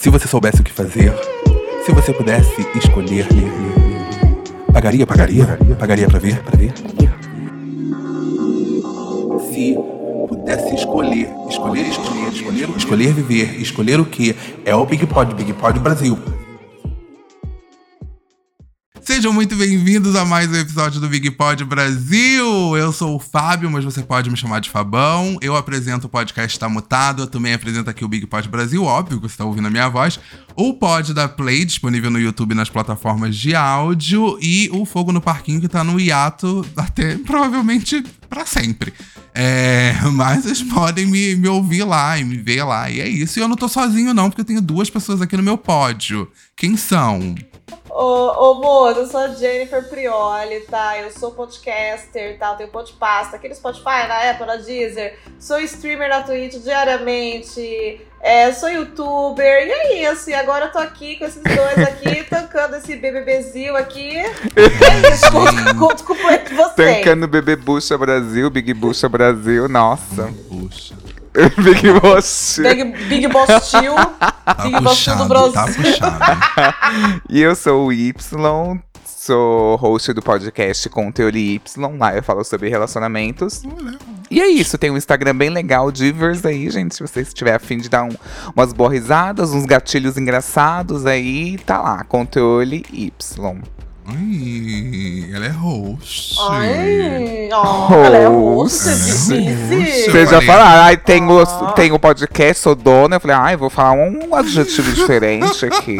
Se você soubesse o que fazer, se você pudesse escolher, pagaria, pagaria, pagaria pra ver, pra ver. Se pudesse escolher, escolher, escolher, escolher, escolher viver, escolher o que é o Big Pod, Big Pod Brasil. Sejam muito bem-vindos a mais um episódio do Big Pod Brasil. Eu sou o Fábio, mas você pode me chamar de Fabão. Eu apresento o podcast Está Mutado. Eu também apresento aqui o Big Pod Brasil, óbvio que você está ouvindo a minha voz. O Pod da Play, disponível no YouTube nas plataformas de áudio. E o Fogo no Parquinho, que está no hiato até provavelmente para sempre. É, mas vocês podem me, me ouvir lá e me ver lá. E é isso. E eu não tô sozinho, não, porque eu tenho duas pessoas aqui no meu pódio. Quem são? Ô, ô moço, eu sou Jennifer Prioli, tá? Eu sou podcaster, tá? Eu tenho podpasta aqui no Spotify, na Apple, na Deezer. Sou streamer na Twitch diariamente. É, sou youtuber. E é isso. E agora eu tô aqui com esses dois aqui, tancando esse BBBzinho aqui. É isso. Conto, conto com vocês. Tancando Bebê Bucha Brasil, Big Bucha Brasil. Nossa. Big Boss. Big, Big Boss Tio. Tá Big Boss Tio do puxado, tá Brasil. puxado. E eu sou o Y, sou host do podcast com Teoria Y. Lá eu falo sobre relacionamentos. E é isso, tem um Instagram bem legal, Divers aí, gente. Se você estiver afim de dar um- umas boas risadas, uns gatilhos engraçados aí, tá lá, Conteúdo Y. Ai, ela é host. Ai, ó, ela é Host. difícil. Vocês já falaram, ai, tem o, Ah. tem o podcast, sou dona. Eu falei, ai, vou falar um adjetivo diferente aqui.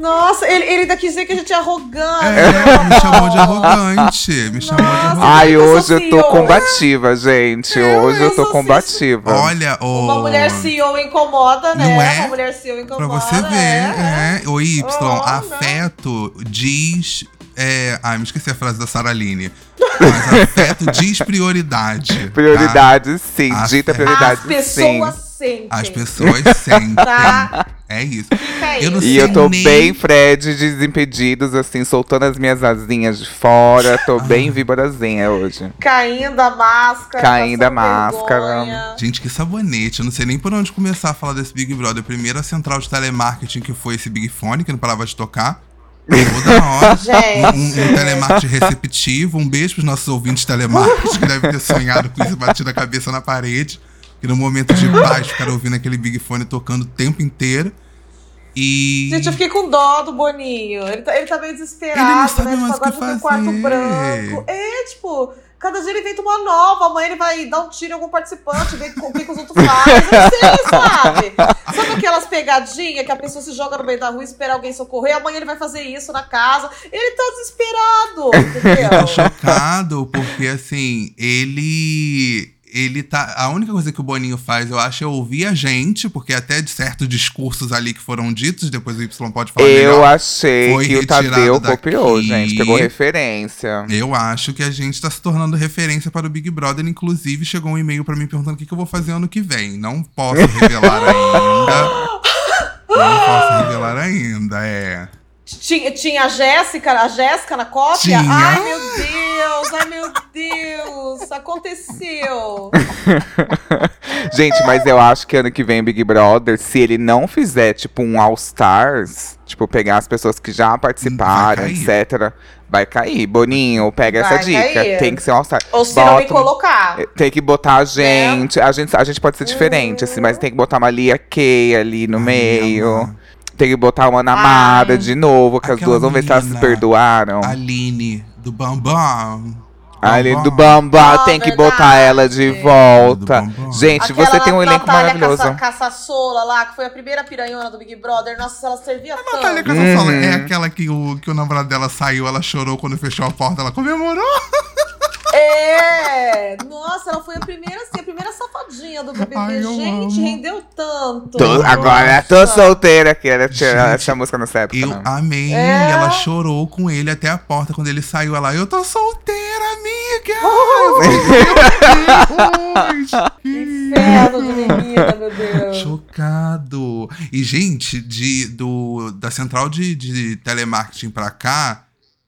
Nossa, ele, ele ainda quis dizer que a gente é arrogante. É, me chamou de arrogante. Me chamou de Nossa. arrogante. Ai, eu hoje eu tô CEO. combativa, gente. Hoje eu eu tô combativa. Olha, ô. Uma mulher CEO incomoda, né? Não é? Uma mulher CEO Pra incomoda. você ver, é. é. O Y, Oh, não. afeto diz. É, ai, me esqueci a frase da Saraline. Mas afeto diz prioridade. tá? Prioridade, sim. Ah, Dita prioridade, As pessoas sim. sentem. As pessoas sentem. Tá. É isso. Eu não E eu tô Sei nem- bem Fred de Desimpedidos, assim, soltando as minhas asinhas de fora. Tô bem viborazinha hoje. Caindo a máscara. Caindo a máscara. vergonha. Gente, que sabonete. Eu não sei nem por onde começar a falar desse Big Brother. Primeiro a central de telemarketing, que foi esse Big Fone, que não parava de tocar. Toda hora. Gente. Um, um telemarketing receptivo. Um beijo pros nossos ouvintes telemarketing, que devem ter sonhado com isso, batido a cabeça na parede. Que no momento de paz ficaram ouvindo aquele Big Fone tocando o tempo inteiro. E. Gente, eu fiquei com dó do Boninho. Ele tá, ele tá meio desesperado, Ele não sabe né? mais Tipo, que tem um quarto fazer. branco. É, tipo, cada dia ele inventa uma nova. Amanhã ele vai dar um tiro em algum participante, ver o que, os outros fazem. Não sei, sabe? Sabe aquelas pegadinhas que a pessoa se joga no meio da rua e espera alguém socorrer? Amanhã ele vai fazer isso na casa. Ele tá desesperado, Eu tô entendeu? chocado, porque assim, ele. Ele tá. A única coisa que o Boninho faz, eu acho, é ouvir a gente, porque até de certos discursos ali que foram ditos, depois o Y pode falar Eu melhor. achei que o Tadeu daqui. copiou, gente. Pegou referência. Eu acho que a gente tá se tornando referência para o Big Brother. Inclusive, chegou um e-mail pra mim perguntando o que, que eu vou fazer ano que vem. Não posso revelar ainda. Não posso revelar ainda, é. Tinha, tinha a Jéssica, a Jéssica na cópia? Tinha. Ai, meu Deus, ai, meu Deus, aconteceu. Gente, mas eu acho que ano que vem Big Brother, se ele não fizer, tipo, um All Stars, tipo, pegar as pessoas que já participaram, Vai cair. etc., vai cair. Boninho, pega Vai essa dica. cair. Tem que ser um All Star. Ou se não me Bota colocar. Tem que botar a gente. A gente, a gente pode ser diferente, assim, mas tem que botar uma Lia Kay ali no Ai, meio. Tem que botar uma Namara Ai. de novo, que as duas vão ver se elas se perdoaram. Aline, do Bambam. Ali do Bambam. Bamba, Ah, tem que verdade. botar ela de volta. Gente, Aquela você tem um elenco Natália maravilhoso. Caça, Caçassola lá, que foi a primeira piranhona do Big Brother. Nossa, ela servia tanto. Natália Casasola Uhum. é aquela que o, que o namorado dela saiu, ela chorou quando fechou a porta, ela comemorou. É! Nossa, ela foi a primeira, assim, a primeira safadinha do BBB. Ai, Gente, amo. rendeu tanto. Tô- agora tô Nossa. solteira, que era tirar Gente, essa música nessa época. Eu não. amei. É. Ela chorou com ele até a porta quando ele saiu. Ela, eu tô solteira, amiga. Eu falei, Inferno de menina, meu Deus. Chocado. E, gente, de, do, da central de, de telemarketing pra cá,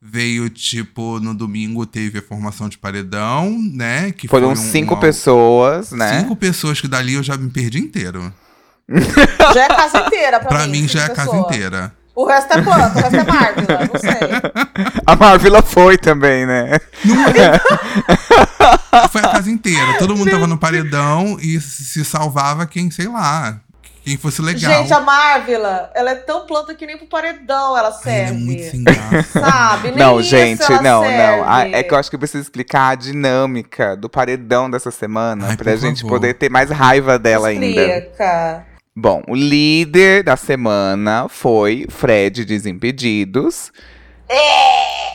veio, tipo, no domingo teve a formação de paredão, né? Que Foram foi um- cinco uma- pessoas, né? Cinco pessoas que dali eu já me perdi inteiro. Já é a casa inteira pra, Pra mim. mim já é a casa inteira. O resto é planta, o resto é Marvel, não sei. A Marvila foi também, né? Foi a casa inteira. Todo mundo tava no paredão e se salvava quem, sei lá, quem fosse legal. Gente, a Marvila, ela é tão planta que nem pro paredão ela Ai, serve. ela é muito sem graça. Sabe? Nem não, isso gente, ela não, serve. não. Ah, É que eu acho que eu preciso explicar a dinâmica do paredão dessa semana Ai, pra gente favor. poder ter mais raiva dela ainda. Explica. Bom, o líder da semana foi Fred Desimpedidos.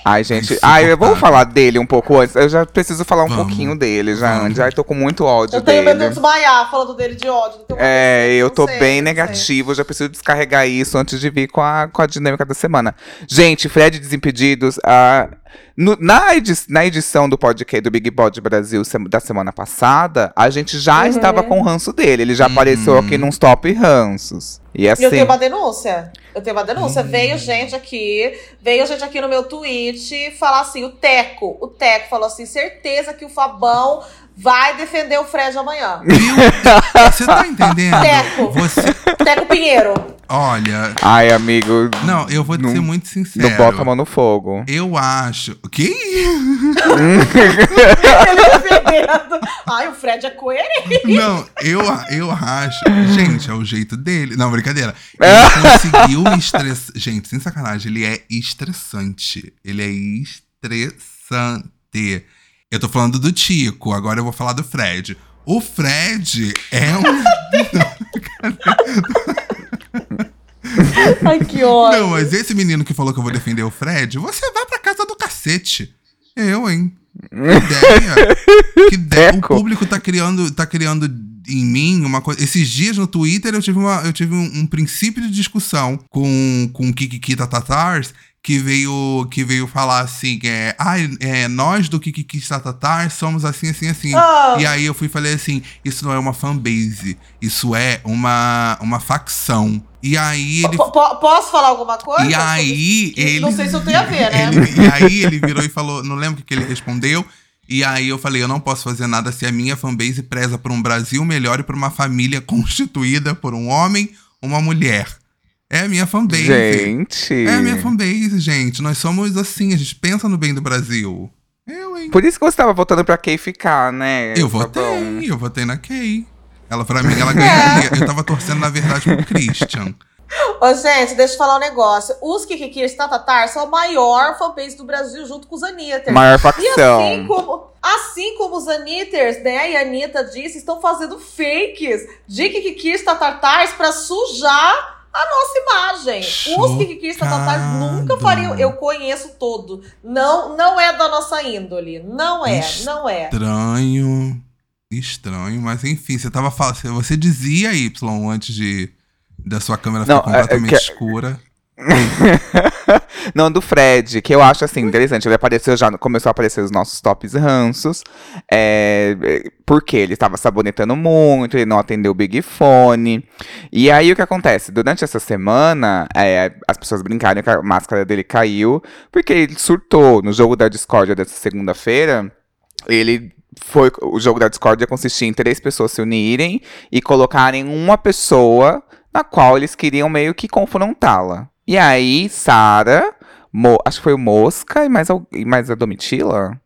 Ai, gente. Ai, eu vou Insuportável. falar dele um pouco antes. Eu já preciso falar um Vamos. pouquinho dele já Vamos. antes. Ai, tô com muito ódio Eu tenho medo de dele. desmaiar falando dele de ódio. não tenho É, medo, eu tô sei, bem negativo, eu já preciso descarregar isso antes de vir com a, com a dinâmica da semana. Gente, Fred Desimpedidos, ah, no- na, edi- na edição do podcast do Big Pod Brasil sem- da semana passada, a gente já Uhum. estava com o ranço dele. Ele já Uhum. apareceu aqui nos top ranços. E assim. eu tenho uma denúncia. Eu tenho uma denúncia. Hum. Veio gente aqui, veio gente aqui no meu tweet falar assim: o Teco, o Teco falou assim: certeza que o Fabão vai defender o Fred amanhã. Viu? Você tá entendendo? Teco. Você. Teco Pinheiro. Olha. Ai, amigo, Não, eu vou te Não- ser muito sincero. não bota a mão no fogo. Eu acho. Que? Ele defendendo. Ai, o Fred é coerente. Não, eu, eu acho. Gente, é o jeito dele. Não, brincadeira. Ele conseguiu me estressar. Gente, sem sacanagem, ele é estressante. Ele é estressante. Eu tô falando do Tico, agora eu vou falar do Fred. O Fred é um. Ai, que ódio. Não, mas esse menino que falou que eu vou defender o Fred, você vai pra casa do cacete. Eu, hein? Que ideia. Que ideia. O público tá criando, tá criando em mim uma coisa. Esses dias no Twitter eu tive, uma, eu tive um, um princípio de discussão com, com o Kikikita Tatars. Que veio, que veio falar assim, é, ai, é, nós do Kikikita Tatars somos assim, assim, assim. Ah. E aí eu fui e falei assim, isso não é uma fanbase, isso é uma, uma facção. E aí ele po- Posso falar alguma coisa? e aí, ele. Não sei se eu tenho a ver, né? ele- e aí, ele virou e falou. Não lembro o que, que ele respondeu. E aí, eu falei: eu não posso fazer nada se a minha fanbase preza por um Brasil melhor e por uma família constituída por um homem, uma mulher. É a minha fanbase. Gente. É a minha fanbase, gente. Nós somos assim, a gente pensa no bem do Brasil. Eu, hein? Por isso que você tava votando pra quem ficar, né? Eu votei, eu votei na Kay. Ela, pra mim, ela ganharia. Eu tava torcendo, na verdade, pro Christian. Ô, gente, deixa eu falar um negócio. Os Kikikis Tatatar são a maior fanbase do Brasil junto com os Anitters. Maior E facção. assim como, assim como os Anitters, né, e a Anitta disse, estão fazendo fakes de Kikikis Tatatars pra sujar a nossa imagem. Os Kikikis Tatatars Chocado. nunca fariam. Eu conheço todo. Não, não é da nossa índole. Não é, não é. Estranho. Estranho, mas enfim, você tava falando. Você dizia Y antes de da sua câmera Não, ficar é- é completamente que- escura. Não, do Fred, que eu acho assim, interessante. Ele apareceu já, começou a aparecer os nossos tops ranços. É, porque ele tava sabonetando muito, ele não atendeu o Big Fone. E aí o que acontece? Durante essa semana, é, as pessoas brincaram que a máscara dele caiu, porque ele surtou no jogo da Discord dessa segunda-feira. Ele foi. O jogo da Discord consistia em três pessoas se unirem e colocarem uma pessoa na qual eles queriam meio que confrontá-la. E aí, Sara, Mo- acho que foi o Mosca e mais, e mais a Domitila.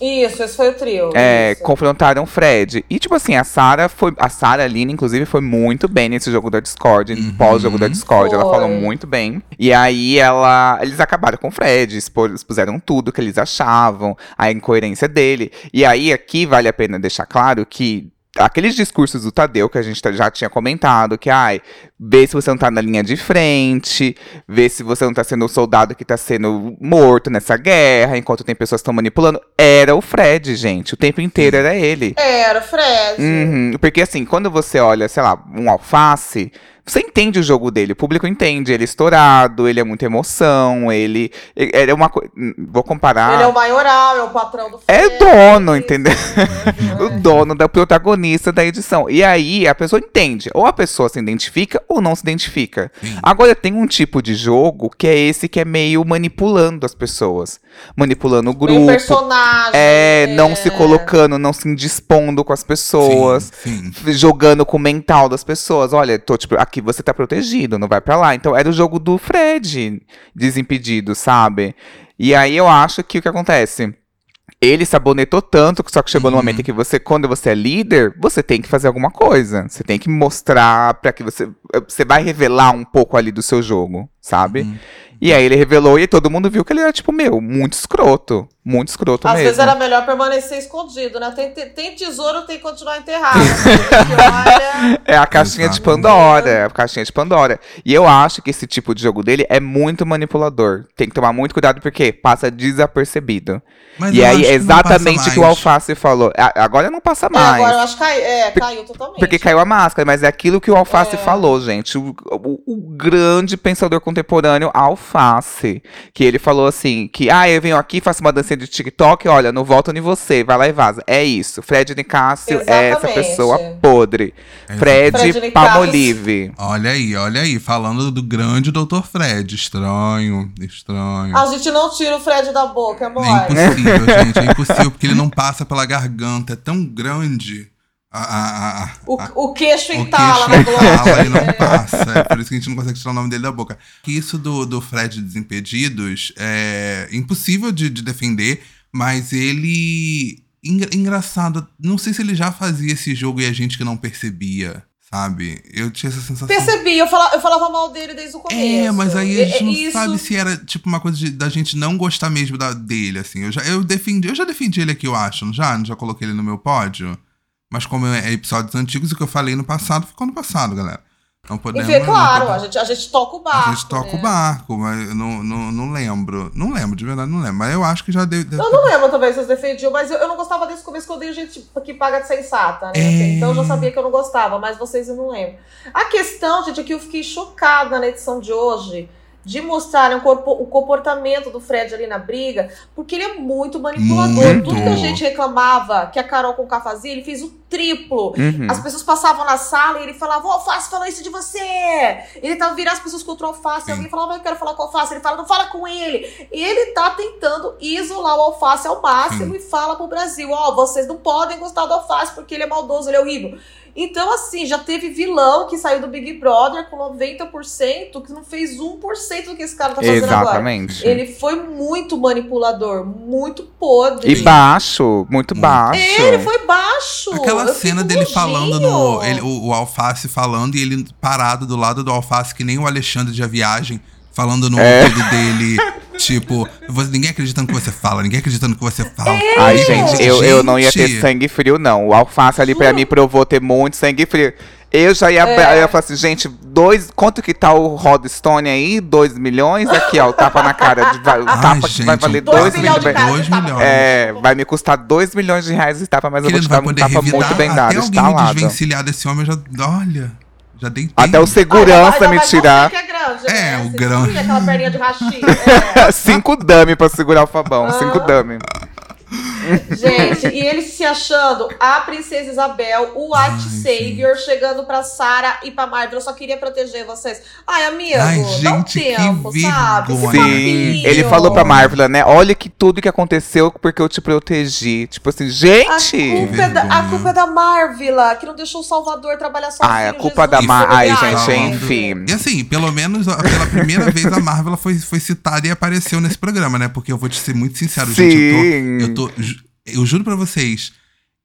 Isso, esse foi o trio. É, isso. confrontaram o Fred. E, tipo assim, a Sara foi. A Sara Aline, inclusive, foi muito bem nesse jogo da Discord. Uhum. Pós-jogo da Discord. Ela Foi. falou muito bem. E aí ela. Eles acabaram com o Fred, expuseram tudo que eles achavam, a incoerência dele. E aí, aqui vale a pena deixar claro que. Aqueles discursos do Tadeu que a gente tá- já tinha comentado, que ai, vê se você não tá na linha de frente, vê se você não tá sendo o soldado que tá sendo morto nessa guerra, enquanto tem pessoas que estão manipulando. Era o Fred, gente. O tempo inteiro era ele. Era, o Fred. Uhum, porque assim, quando você olha, sei lá, um alface, Você entende o jogo dele, o público entende. Ele é estourado, ele é muita emoção, ele. Ele é uma coisa. Vou comparar. Ele é o maioral, é o patrão do É filme, dono, isso, entendeu? é, o dono da protagonista da edição. E aí a pessoa entende. Ou a pessoa se identifica ou não se identifica. Sim. Agora tem um tipo de jogo que é esse que é meio manipulando as pessoas. Manipulando o Meio grupo. personagem. É, não se colocando, não se indispondo com as pessoas. Sim, sim. Jogando com o mental das pessoas. Olha, tô, tipo, aqui você tá protegido, não vai pra lá. Então era o jogo do Fred, desimpedido, sabe? E aí eu acho que o que acontece? Ele sabonetou tanto, só que chegou no Uhum. momento em que você, quando você é líder, você tem que fazer alguma coisa. Você tem que mostrar pra que você. Você vai revelar um pouco ali do seu jogo, sabe? Uhum. E aí ele revelou e todo mundo viu que ele era, tipo, meu, muito escroto. Muito escroto Às mesmo. vezes era melhor permanecer escondido, né? Tem, tem, tem tesouro, tem que continuar enterrado. Olha, É a caixinha de Exatamente. Pandora, é a caixinha de Pandora. E eu acho que esse tipo de jogo dele é muito manipulador. Tem que tomar muito cuidado porque passa desapercebido. Mas e aí é exatamente o que o. Alface falou. A- Agora não passa é, mais. agora eu acho que cai, é, caiu totalmente. Porque caiu a máscara, mas é aquilo que o Alface É. falou, gente. O, o- o grande pensador contemporâneo Alface. Que ele falou assim: que ah, eu venho aqui, faço uma dancinha de TikTok, olha, não volto em você, vai lá e vaza. É isso. Fred Nicásio é essa Exatamente. pessoa podre. É Fred, Fred Nicásio. Palmolive. Olha aí, olha aí, falando do grande Dr. Fred. Estranho, estranho. A gente não tira o Fred da boca, é É impossível, gente. É impossível, porque ele não passa pela garganta. É tão grande. A, a, a, a- O, queixo entala na entala e não passa. É por isso que a gente não consegue tirar o nome dele da boca. Que Isso do, do Fred Desimpedidos é impossível de, de defender, mas ele. engra- engraçado, não sei se ele já fazia esse jogo e a gente que não percebia, sabe? Eu tinha essa sensação. Percebi, eu falava, eu falava mal dele desde o começo. É, mas aí a gente não É- isso- sabe se era tipo uma coisa de- da gente não gostar mesmo da, dele, assim. Eu já, eu defendi, eu já defendi ele aqui, eu acho, não já? Não já coloquei ele no meu pódio? Mas como é episódios antigos, o que eu falei no passado ficou no passado, galera. Não podemos. Enfim, é claro, a gente, a gente toca o barco. a gente toca o né? barco, mas eu não, não, não lembro. Não lembro, de verdade, não lembro. Mas eu acho que já deu. Eu não lembro também se vocês defendiam, mas eu, eu não gostava desse começo que eu odeio gente que paga de sensata, né? É. Então eu já sabia que eu não gostava, mas vocês eu não lembro. A questão, gente, é que eu fiquei chocada na edição de hoje de mostrarem o, comportamento do Fred ali na briga, porque ele é muito manipulador. Muito. Tudo que a gente reclamava que a Carol com o fazia, ele fez o triplo. Uhum. As pessoas passavam na sala e ele falava, o Alface falou isso de você. Ele tava virando as pessoas contra o Alface. Sim. Alguém falava, eu quero falar com o Alface. Ele fala, não fala com ele. E ele tá tentando isolar o Alface ao máximo e fala pro Brasil, ó, vocês não podem gostar do Alface porque ele é maldoso, ele é horrível. Então, assim, já teve vilão que saiu do Big Brother com 90% que não fez 1% do que esse cara tá fazendo agora. Exatamente. Ele foi muito manipulador, muito podre. E baixo, muito baixo. Ele foi baixo. Aquela Eu cena dele nojinho. falando no. ele- o, o Alface falando e ele parado do lado do Alface, que nem o Alexandre de A Viagem, falando no É. ouvido dele. Tipo, você- ninguém acredita no que você fala, ninguém acredita no que você fala. Ai, É. gente, eu, eu não ia ter Gente, sangue frio, não. O alface ali pra mim provou ter muito sangue frio. Eu já ia, É. eu ia falar assim, gente, dois, quanto que tá o Rod Stone aí? 2 milhões? Aqui, ó, o tapa na cara. De, Ai, tapa que vai gente, valer Dois 2 milhões reais. Dois milhões. É, vai me custar 2 milhões de reais esse tapa, mas eu Que vou te vai dar um tapa revidar. muito bem Até dado, alguém me desvencilhar desse homem, eu já. Olha. Já dei Até o segurança Ai, me tirar que é grande, É, né? o grande. aquela perninha de rachi. É. cinco dummy pra segurar o Fabão. Ah. Cinco dummy. Gente, e ele se achando a Princesa Isabel, o White Ai, Savior, chegando pra Sarah e pra Marvel. Eu só queria proteger vocês. Ai, amigo, Ai, dá um gente, que tempo, sabe? Esse. Sim, papinho. ele falou pra Marvel, né? Olha que tudo que aconteceu porque eu te protegi. Tipo assim, A gente! culpa, é da, a culpa é da Marvel, que não deixou o Salvador trabalhar sozinho. Ah, é a culpa Jesus, da Mar- sobre Ai, a gente, Marvel. enfim. E assim, pelo menos a- pela primeira vez a Marvel foi, foi citada e apareceu nesse programa, né? Porque eu vou te ser muito sincero, Sim. gente. Eu tô. Eu, tô, eu juro pra vocês,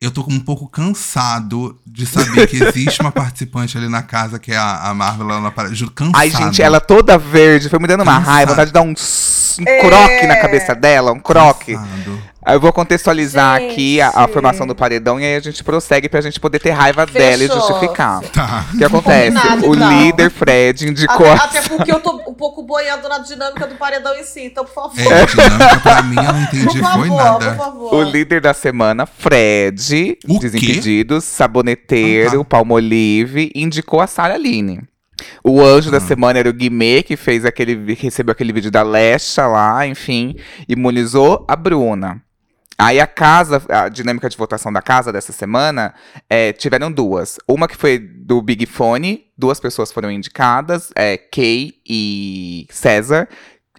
eu tô um pouco cansado de saber que existe uma participante ali na casa que é a, a Marvel lá na parada. Juro, cansado. Ai, gente, ela toda verde, foi me dando uma Cansado. raiva, vontade de dar um, um É. croque na cabeça dela, um croque. Cansado. Aí Eu vou contextualizar Gente. aqui a, a formação do paredão e aí a gente prossegue pra gente poder ter raiva dela e Fechou. justificar. Tá. O que acontece? Combinado, o então. líder Fred indicou. Até, até porque eu tô um pouco boiando na dinâmica do paredão em si, então, por favor. É, dinâmica pra mim, eu não entendi, por favor, foi por nada. favor. O líder da semana, Fred, O quê? Desimpedidos, Saboneteiro, Ah, tá. Palmolive, indicou a Sarah Line. O anjo da Ah. semana era o Guimê, que fez aquele. recebeu aquele vídeo da Lesha lá, enfim. Imunizou a Bruna. Aí a casa, a dinâmica de votação da casa dessa semana, é, tiveram duas. Uma que foi do Big Fone, duas pessoas foram indicadas, é, Kay e César.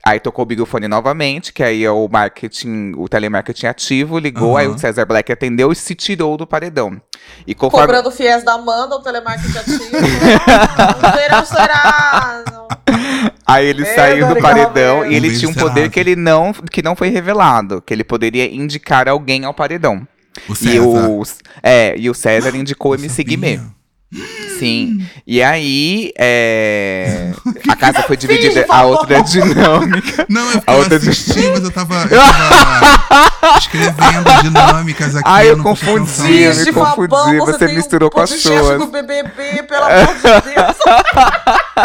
Aí tocou o Big Fone novamente, que aí é o marketing, o telemarketing ativo, ligou, aí Aham. o César Black atendeu e se tirou do paredão. E conforme. Cobrando fiéis da Amanda, o telemarketing ativo. Não será, será. Aí ele Meu saiu do paredão e ele tinha um poder que ele não, que não foi revelado, que ele poderia indicar alguém ao paredão. O César. E o, é, e o César indicou o MC sabia. Guimê. Sim. E aí, é, a casa foi dividida, Finge, a outra dinâmica. Não, eu, A eu outra- assisti, mas eu tava, eu tava escrevendo dinâmicas aqui. Ai, eu não prestei confundi, eu me confundi, você tem misturou um com as suas. do BBB, pelo amor de Deus.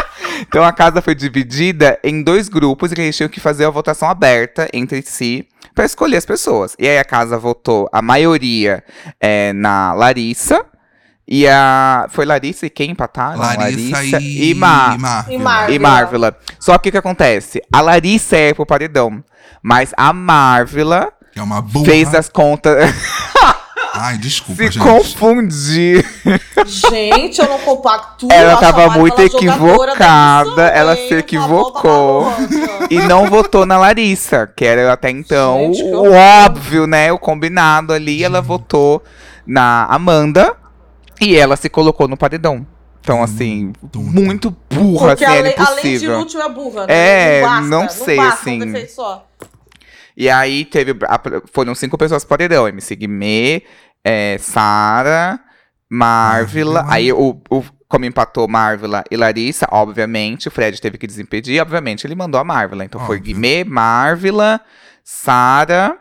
Então a casa foi dividida em dois grupos e eles tinham que fazer a votação aberta entre si para escolher as pessoas. E aí a casa votou a maioria é, na Larissa. E a. Foi Larissa e quem empataram? Larissa, e, e Ma. e Marvel. E Marvel. E Marvela. Só que o que acontece? A Larissa é pro paredão. Mas a Marvela Que é uma burra. fez as contas. Ai, desculpa, se gente. confundir. Gente, eu não compactuo. Ela tava muito equivocada, ela hein? se favor, equivocou. tá maluca. E não votou na Larissa, que era até então Gente, o óbvio, né? O combinado ali. Ela votou na Amanda e ela se colocou no paredão. Então, assim, tonta. muito burra, Porque assim, era além, além de impossível. inútil é burra, né? É, não, basta, não sei, basta assim. Um defeito só. E aí teve. a- foram cinco pessoas pro paredão. MC Guimê, é, Sara, Marvila. Aí o, o- como empatou Marvila e Larissa, obviamente, o Fred teve que desimpedir. Obviamente, ele mandou a Marvila. Então foi Óbvio. Guimê, Marvila, Sara.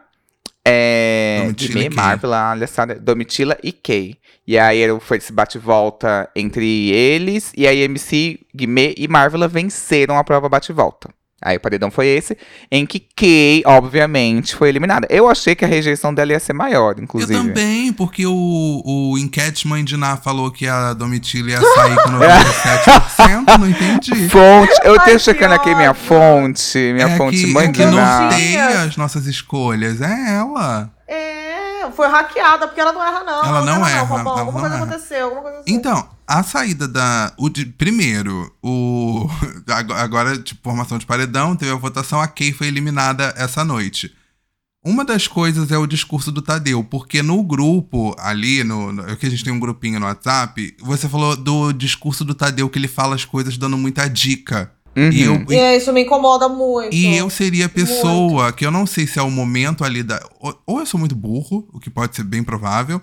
É, Domitila Guimê, e. Marvila, Alessandra, Domitila e Kay. E aí era- foi esse bate-volta entre eles. E aí MC, Guimê e Marvila venceram a prova bate-volta. Aí o paredão foi esse, em que Kay, obviamente, foi eliminada. Eu achei que a rejeição dela ia ser maior, inclusive. Eu também, porque o, o enquete Mãe de Ná falou que a Domitila ia sair com 97%, não entendi. Fonte, eu tenho que checando aqui minha fonte, minha é fonte que, mãe é de que Ná. norteia as nossas escolhas, é ela. Foi hackeada, porque ela não erra, não. Ela não erra, Fabão. ela alguma não coisa erra. aconteceu, alguma coisa assim. Então, a saída da. O de- primeiro, o. ag- Agora, tipo, formação de paredão, teve a votação, a Kay foi eliminada essa noite. Uma das coisas é o discurso do Tadeu, porque no grupo ali, no, no, é que a gente tem um grupinho no WhatsApp, você falou do discurso do Tadeu que ele fala as coisas dando muita dica. Uhum. E eu, E é, isso me incomoda muito. e eu seria a pessoa que eu não sei se é o momento ali da. Ou, ou eu sou muito burro, o que pode ser bem provável,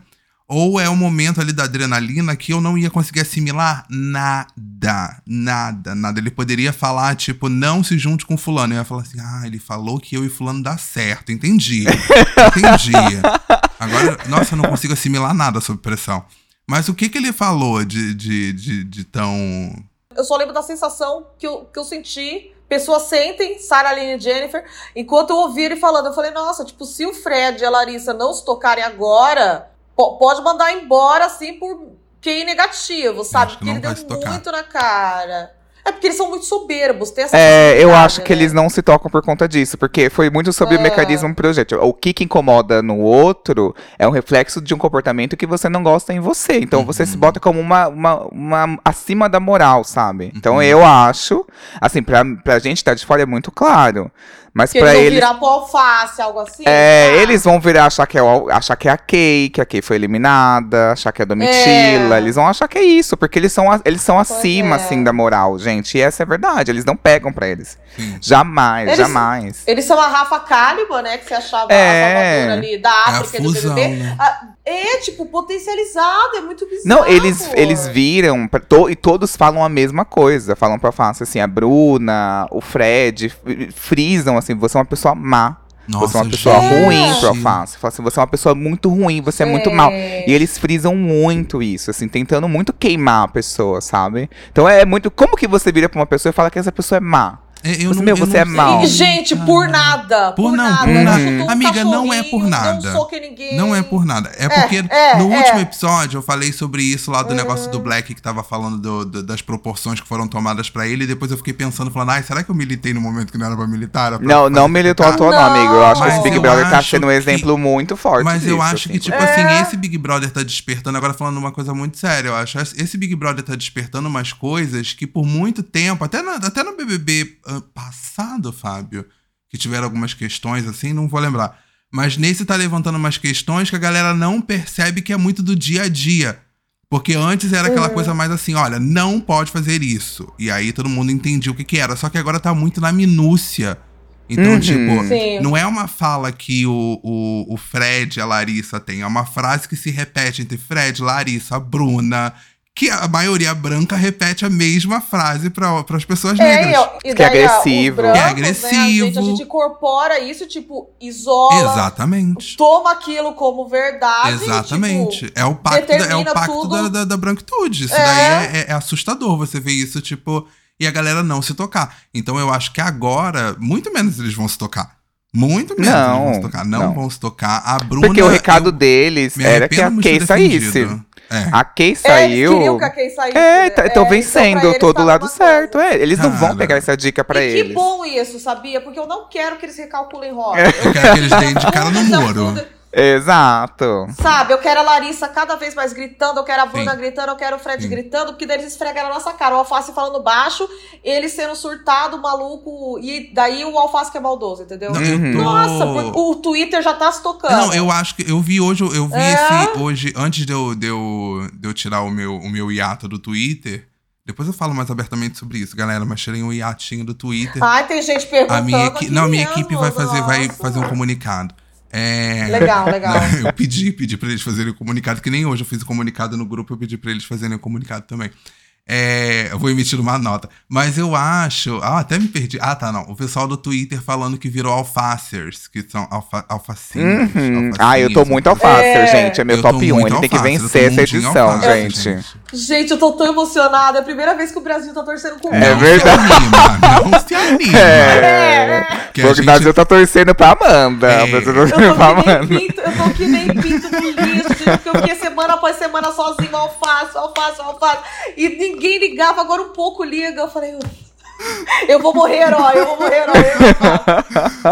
ou é o momento ali da adrenalina que eu não ia conseguir assimilar nada. Nada, nada. Ele poderia falar, tipo, não se junte com Fulano. Eu ia falar assim, ah, ele falou que eu e Fulano dá certo. Entendi. Entendi. Agora, nossa, eu não consigo assimilar nada sob pressão. Mas o que que ele falou de, de, de, de tão. Eu só lembro da sensação que eu, que eu senti. Pessoas sentem, Sarah Aline e Jennifer, enquanto eu ouvi ele falando, eu falei, nossa, tipo, se o Fred e a Larissa não se tocarem agora, po- pode mandar embora, assim, por QI negativo, sabe? que Porque ele deu muito na cara. É porque eles são muito soberbos, tem essa É, eu acho que né? eles não se tocam por conta disso, porque foi muito sobre o É. mecanismo projeto. O que, que incomoda no outro é um reflexo de um comportamento que você não gosta em você. Então você se Uhum. bota como uma, uma, uma acima da moral, sabe? Então Uhum. eu acho, assim, pra, pra gente estar de fora é muito claro. Mas Que pra eles vão eles. virar pro alface, algo assim. É, sabe? eles vão virar achar que, é, o- achar que é a Kay, que a Kay foi eliminada, achar que é a Domitila. É. Eles vão achar que é isso, porque eles são, a- eles são Pois acima, é. assim, da moral, gente. E essa é a verdade, eles não pegam pra eles. Sim. Jamais, Eles- jamais. Eles são a Rafa Kalimann, né? Que você achava É. a salvadora ali da É a África do fusão, BBB. né? Ah, É, tipo, potencializado, é muito bizarro. Não, eles, eles viram, to- e todos falam a mesma coisa. Falam pra face, assim, a Bruna, o Fred, frisam, assim, você é uma pessoa má. você é uma pessoa gente. ruim pro alface. Fala assim, você é uma pessoa muito ruim, você é muito mal. E eles frisam muito isso, assim, tentando muito queimar a pessoa, sabe? Então é muito. Como que você vira pra uma pessoa e fala que essa pessoa é má? É, eu Você, não, meu, eu você é não sei. E, gente, por nada. Por Por, não, nada. por nada. chutou um Amiga, não é por nada. Em ninguém. Não é por nada. É porque é, no é. último episódio eu falei sobre isso lá do negócio do Black que tava falando do- do- das proporções que foram tomadas pra ele. E depois eu fiquei pensando, falando, ai, será que eu militei no momento que não era pra militar? Era pra Não, não militou à militar?" toa, não, amigo. Eu acho que Mas esse Big eu Brother tá acho sendo um que- exemplo muito forte. Mas eu disso, acho que, assim. tipo assim, esse Big Brother tá despertando, agora falando uma coisa muito séria, eu acho. Esse Big Brother tá despertando umas coisas que por muito tempo, até no, até no BBB ah, passado, Fábio, que tiveram algumas questões assim, não vou lembrar. Mas nesse tá levantando umas questões que a galera não percebe que é muito do dia a dia. Porque antes era aquela coisa mais assim, olha, não pode fazer isso. E aí todo mundo entendia o que que era. Só que agora tá muito na minúcia. Então, Uhum. tipo, Sim. não é uma fala que o, o, o Fred e a Larissa têm. É uma frase que se repete entre Fred, Larissa, Bruna. Que a maioria branca repete a mesma frase para as pessoas É, negras. e, ó, e Que é daí, ó, os agressivo. brancos, Que é né, a, gente, a agressivo. gente incorpora isso, tipo, isola, Exatamente. toma aquilo como verdade. Exatamente. Tipo, é o pacto, da, é o pacto da, da, da branquitude. Isso É. daí é, é- é assustador você ver isso, tipo, e a galera não se tocar. Então eu acho que agora, muito menos eles vão se tocar. Muito menos Não, eles vão se tocar. Não, não. vão se tocar. A Bruna. Porque o recado eu deles era que a Kay saísse. defendido. É. A Kay é, eles saiu. queriam que a Kay saísse. É, né? tá- É, estão então vencendo eles todo tava lado certo. É, eles não vão Cara. pegar essa dica pra e eles. que bom isso, sabia? Porque eu não quero que eles recalculem rota. Eu quero que eles deem de cara no muro. Exato. Sabe, eu quero a Larissa cada vez mais gritando, eu quero a Bruna Sim. gritando, eu quero o Fred Sim. gritando, porque daí eles esfregam na nossa cara. O Alface falando baixo, ele sendo surtado, maluco, e daí o Alface que é maldoso, entendeu? Uhum. Nossa, o Twitter já tá se tocando. Não, eu acho que. Eu vi hoje, eu vi É? esse. Hoje, antes de eu, de eu, de eu tirar o meu, o meu hiato do Twitter. Depois eu falo mais abertamente sobre isso, galera. Mas tirei um hiatinho do Twitter. Ai, tem gente perguntando. a minha equipe. aqui Não, a minha equipe vai fazer, vai fazer um comunicado. É. Legal, legal. Eu pedi, pedi pra eles fazerem o comunicado, que nem hoje eu fiz o comunicado no grupo, eu pedi pra eles fazerem o comunicado também. É, eu vou emitir uma nota. Mas eu acho. Ah, até me perdi. Ah, tá, não. O pessoal do Twitter falando que virou alfacers, que são alfa, alfacinhos. Uhum. Ah, eu tô muito alface, É. gente. É meu Eu top 1. muito Ele tem que vencer essa edição, alface, gente. Gente, eu tô tão emocionada. É a primeira vez que o Brasil tá torcendo comigo. É verdade. Não se anima. É. Que O a gente- Brasil tá torcendo pra Amanda. É. O tá Eu torcendo pra tô que nem Amanda. pinto, eu tô que nem pinto do lixo, gente, porque eu fiquei semana após semana sozinho, alface, alface, alface, e ninguém ligava, agora um pouco liga, eu falei, eu vou morrer herói, eu vou morrer herói,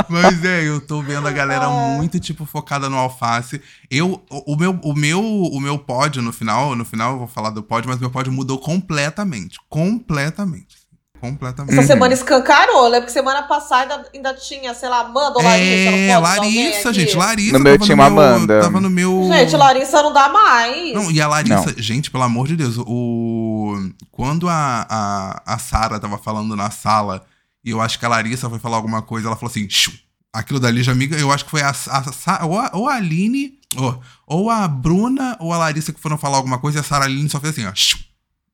Mas é, eu tô vendo a galera muito, tipo, focada no alface. Eu, o, o meu, o meu, o meu pódio no final, no final eu vou falar do pódio, mas meu pódio mudou completamente. Completamente. Completamente. Essa semana escancarou, né? Porque semana passada ainda, ainda tinha, sei lá, Amanda ou Larissa. É, não Larissa, gente, Larissa. No meu tava tinha no uma meu- Amanda. Tava no meu. Gente, Larissa não dá mais. Não, e a Larissa, gente, pelo amor de Deus, o. Quando a, a, a Sara tava falando na sala, e eu acho que a Larissa foi falar alguma coisa, ela falou assim, Shoo! aquilo dali já me. Eu acho que foi a, a, Sa- ou, a, ou a Aline, ou, ou a Bruna, ou a Larissa que foram falar alguma coisa, e a Sara Aline só fez assim, ó. Shoo!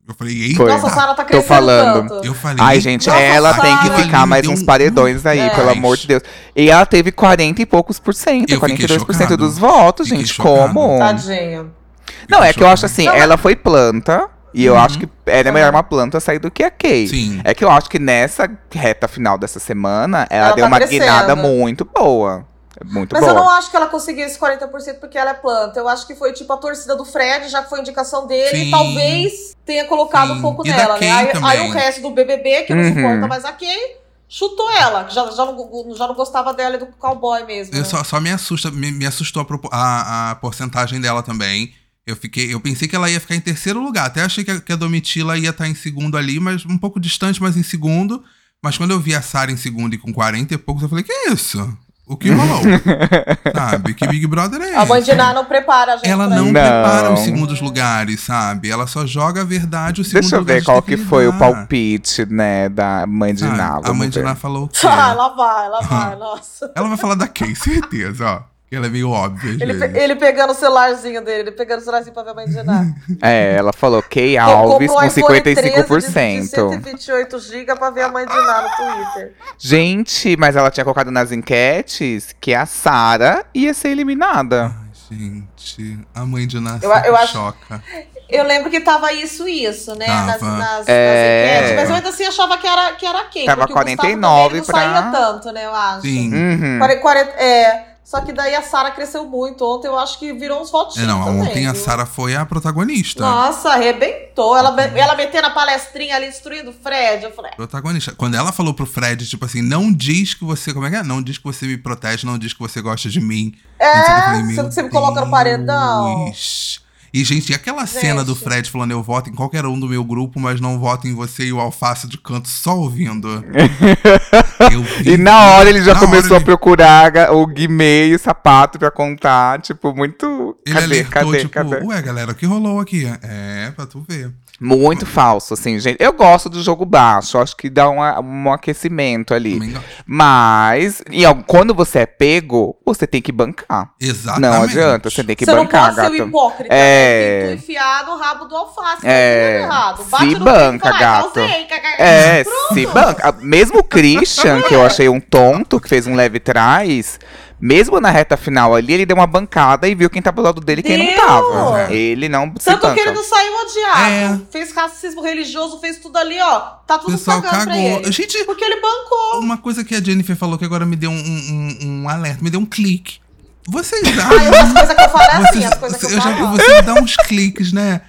Eu falei, eita. Foi. Nossa, a Sara tá Tô crescendo falando. tanto. Eu falei. Ai, gente, Nossa, ela Sara. tem que ficar mais uns um- paredões aí, É. pelo amor de Deus. E ela teve 40 e poucos por cento, Eu fiquei 42% chocado. dos votos, Fiquei gente. chocado. Como? Tadinha. Não, é que eu acho assim, Não, ela foi planta. E eu Uhum. acho que era melhor uma planta sair do que a Kay. Sim. É que eu acho que nessa reta final dessa semana, ela, Ela deu tá uma crescendo. guinada muito boa. Muito Mas boa. eu não acho que ela conseguiu esse 40% porque ela é planta. Eu acho que foi tipo a torcida do Fred, já que foi indicação dele, Sim. e talvez tenha colocado Sim. um pouco E nela, né? Aí, aí o resto do BBB, que não Uhum. suporta mais a Kay, chutou ela, que já, já, não, já não gostava dela e do cowboy mesmo. Eu né? só, só me assusta, me, me assustou a, a, a porcentagem dela também. Eu fiquei, eu pensei que ela ia ficar em terceiro lugar. Até achei que a, que a Domitila ia estar em segundo ali, mas um pouco distante, mas em segundo. Mas quando eu vi a Sara em segundo e com 40 e poucos, eu falei, que isso? O que rolou? sabe? Que Big Brother é A mãe de esse? Ná não prepara a gente Ela pra não, isso. Não. prepara os segundos lugares, sabe? Ela só joga a verdade, o segundo Deixa eu ver qual que foi o palpite, né, da mãe de? Ná. A mãe de. Ná falou o quê? Ah, lá vai, lá vai, nossa. Ela vai falar da Kay, certeza, ó. Que ela é meio óbvia, Ele, pe- ele pegando o celularzinho dele, ele pegando o celularzinho pra ver a mãe de Ná. É, ela falou Kay Alves com iPhone 13 De, de 55%. 128 GB pra ver a mãe de Ná no Twitter. Gente, mas ela tinha colocado nas enquetes que a Sara ia ser eliminada. Ai, gente, a mãe de Ná Eu- eu acho- choca. Eu lembro que tava isso, isso, né? Tava. Nas, nas, nas É. enquetes, mas eu ainda assim achava que era, que era quem? Tava porque o Gustavo 49 também não pra- saía tanto, né, eu acho. Sim. Uhum. Quare- quare- é, só que daí a Sara cresceu muito. Ontem eu acho que virou uns É, votinhos não, também, ontem a viu? Sara foi a protagonista. Nossa, arrebentou. Ela, ela metendo a palestrinha ali, destruindo o Fred. Eu falei, Protagonista. Quando ela falou pro Fred, tipo assim, não diz que você. Como é que é? Não diz que você me protege, não diz que você gosta de mim. É, Não sei o que, eu falei, você- meu você me coloca no paredão. E, gente, e aquela cena do. Fred falando, eu voto em qualquer um do meu grupo, mas não voto em você e o Alface de canto só ouvindo. Eu vi- E na hora ele já começou a procurar o Guimê e o sapato pra contar, tipo, muito. Ele cadê, alertou, cadê, tipo, cadê? ué, galera, o que rolou aqui? É, pra tu ver. Muito falso, assim, gente. Eu gosto do jogo baixo, acho que dá uma- um aquecimento ali. Também gosto. Mas, e, ó, quando você é pego, você tem que bancar. Exatamente. Não adianta, você tem que você não bancar, pode ser gata. um hipócrita. É. Tem que enfiar no rabo do alface. É. É. Errado. Bate Se no banca, fala, gato. "Causei, caca- É, Pronto. se banca. Mesmo o Christian, que eu achei um tonto, que fez um leve trás, mesmo na reta final ali, ele deu uma bancada e viu quem tava do lado dele e quem não tava. É. Ele não se Tanto que ele não saiu odiado. É. Fez racismo religioso, fez tudo ali, ó. Tá tudo pessoal cagando pra cagou. ele. Gente, Porque ele bancou. uma coisa que a Jennifer falou que agora me deu um, um- um alerta, me deu um clique. Vocês Aí as coisas que eu falo é assim, as coisas que eu, eu já vi falo. você dá uns cliques, né?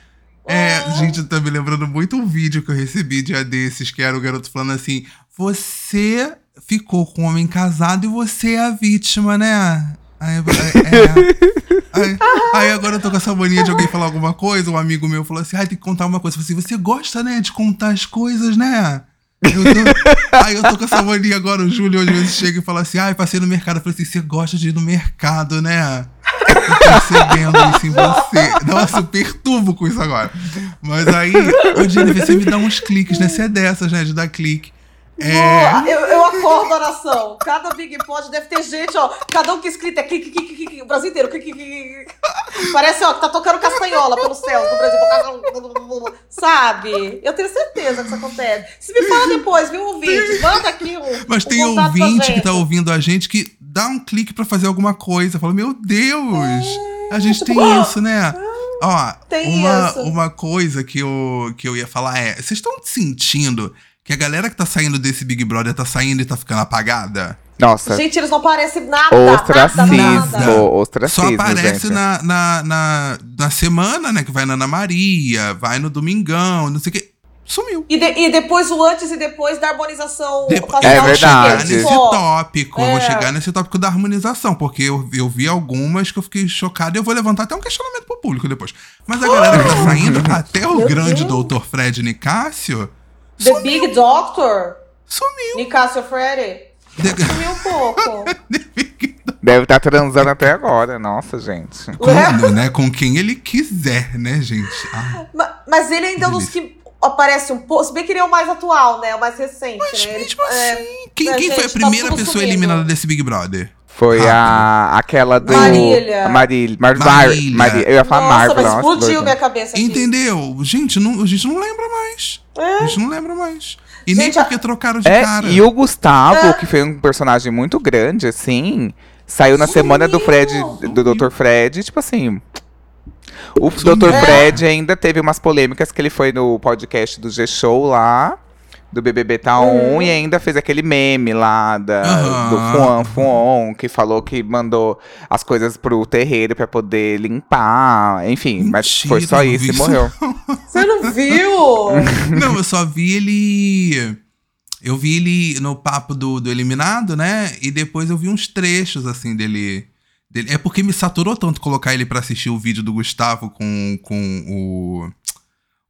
É, gente, tá me lembrando muito um vídeo que eu recebi dia desses, que era o garoto falando assim: Você ficou com um homem casado e você é a vítima, né? Aí, é, é. Aí- aí agora eu tô com essa mania de alguém falar alguma coisa, um amigo meu falou assim: ai, tem que contar uma coisa. Eu falei assim, você gosta, né, de contar as coisas, né? Eu tô- aí eu tô com essa mania agora, o Júlio às vezes chega e fala assim, ai, passei no mercado. Eu falei assim, você gosta de ir no mercado, né? Tô percebendo isso em você. Nossa, eu perturbo com isso agora. Mas aí, ô Jennifer, você me dá uns cliques, né? Você é dessas, né? De dar clique. É. Eu, eu acordo a nação. Cada Big Pod deve ter gente, ó. Cada um que escrito é clique, clique, clique, o Brasil inteiro. Clique, clique, clique. Parece, ó, que tá tocando castanhola pelos céus do Brasil. Sabe? Eu tenho certeza que isso acontece. Se me fala depois, viu, ouvinte? Manda aqui um. Mas um tem ouvinte que tá ouvindo a gente que dá um clique pra fazer alguma coisa. Fala, meu Deus! A gente tem isso, né? Ó, Tem uma, isso. uma coisa que eu, que eu ia falar é: vocês estão sentindo que a galera que tá saindo desse Big Brother tá saindo e tá ficando apagada? Nossa, Gente, eles não parecem nada. ostracismo. Nada, nada. Ostracismo, Só aparece gente. na, na, na, na semana, né? Que vai na Ana Maria, vai no Domingão, não sei o quê. Sumiu. E, de- e depois o antes e depois da harmonização É eu vou verdade. chegar nesse tópico. Eu vou É. chegar nesse tópico da harmonização, porque eu, eu vi algumas que eu fiquei chocado e eu vou levantar até um questionamento pro público depois. Mas a galera que tá saindo, até o Meu grande Deus. doutor Fred Nicásio, The Big Doctor, sumiu. Nicásio Freddy, sumiu um pouco. Deve estar transando até agora, nossa, gente. Com, né, com quem ele quiser, né, gente? Ah, Ma- Mas ele ainda é um dos que aparece um pouco. Se bem que ele é o mais atual, né? O mais recente, mas né? Ele, mesmo é, assim, quem, a quem foi a tá primeira tudo pessoa eliminada desse Big Brother? Foi Rápido. a aquela do. Marília. Marília. Mar, Mar, Marília. Marília. Eu ia falar Nossa, Marvel. mas nossa, explodiu minha cabeça aqui. Entendeu? Gente, não, a gente não lembra mais. A gente não lembra mais. E nem Gente, a- porque trocaram de É, cara. e o Gustavo, É. que foi um personagem muito grande, assim, saiu na semana do Fred, do Dr. Fred, tipo assim. O Sumiu. Dr. É. Fred ainda teve umas polêmicas que ele foi no podcast do G-Show lá, do BBB Tá Uhum. On, e ainda fez aquele meme lá da, Aham. do Fuan Fuon, que falou que mandou as coisas pro terreiro pra poder limpar, enfim, mas foi Mentira, só isso e isso morreu. Você não viu? Não, eu só vi ele. Eu vi ele no papo do, do eliminado, né? E depois eu vi uns trechos, assim, dele. dele. É porque me saturou tanto colocar ele pra assistir o vídeo do Gustavo com, com o.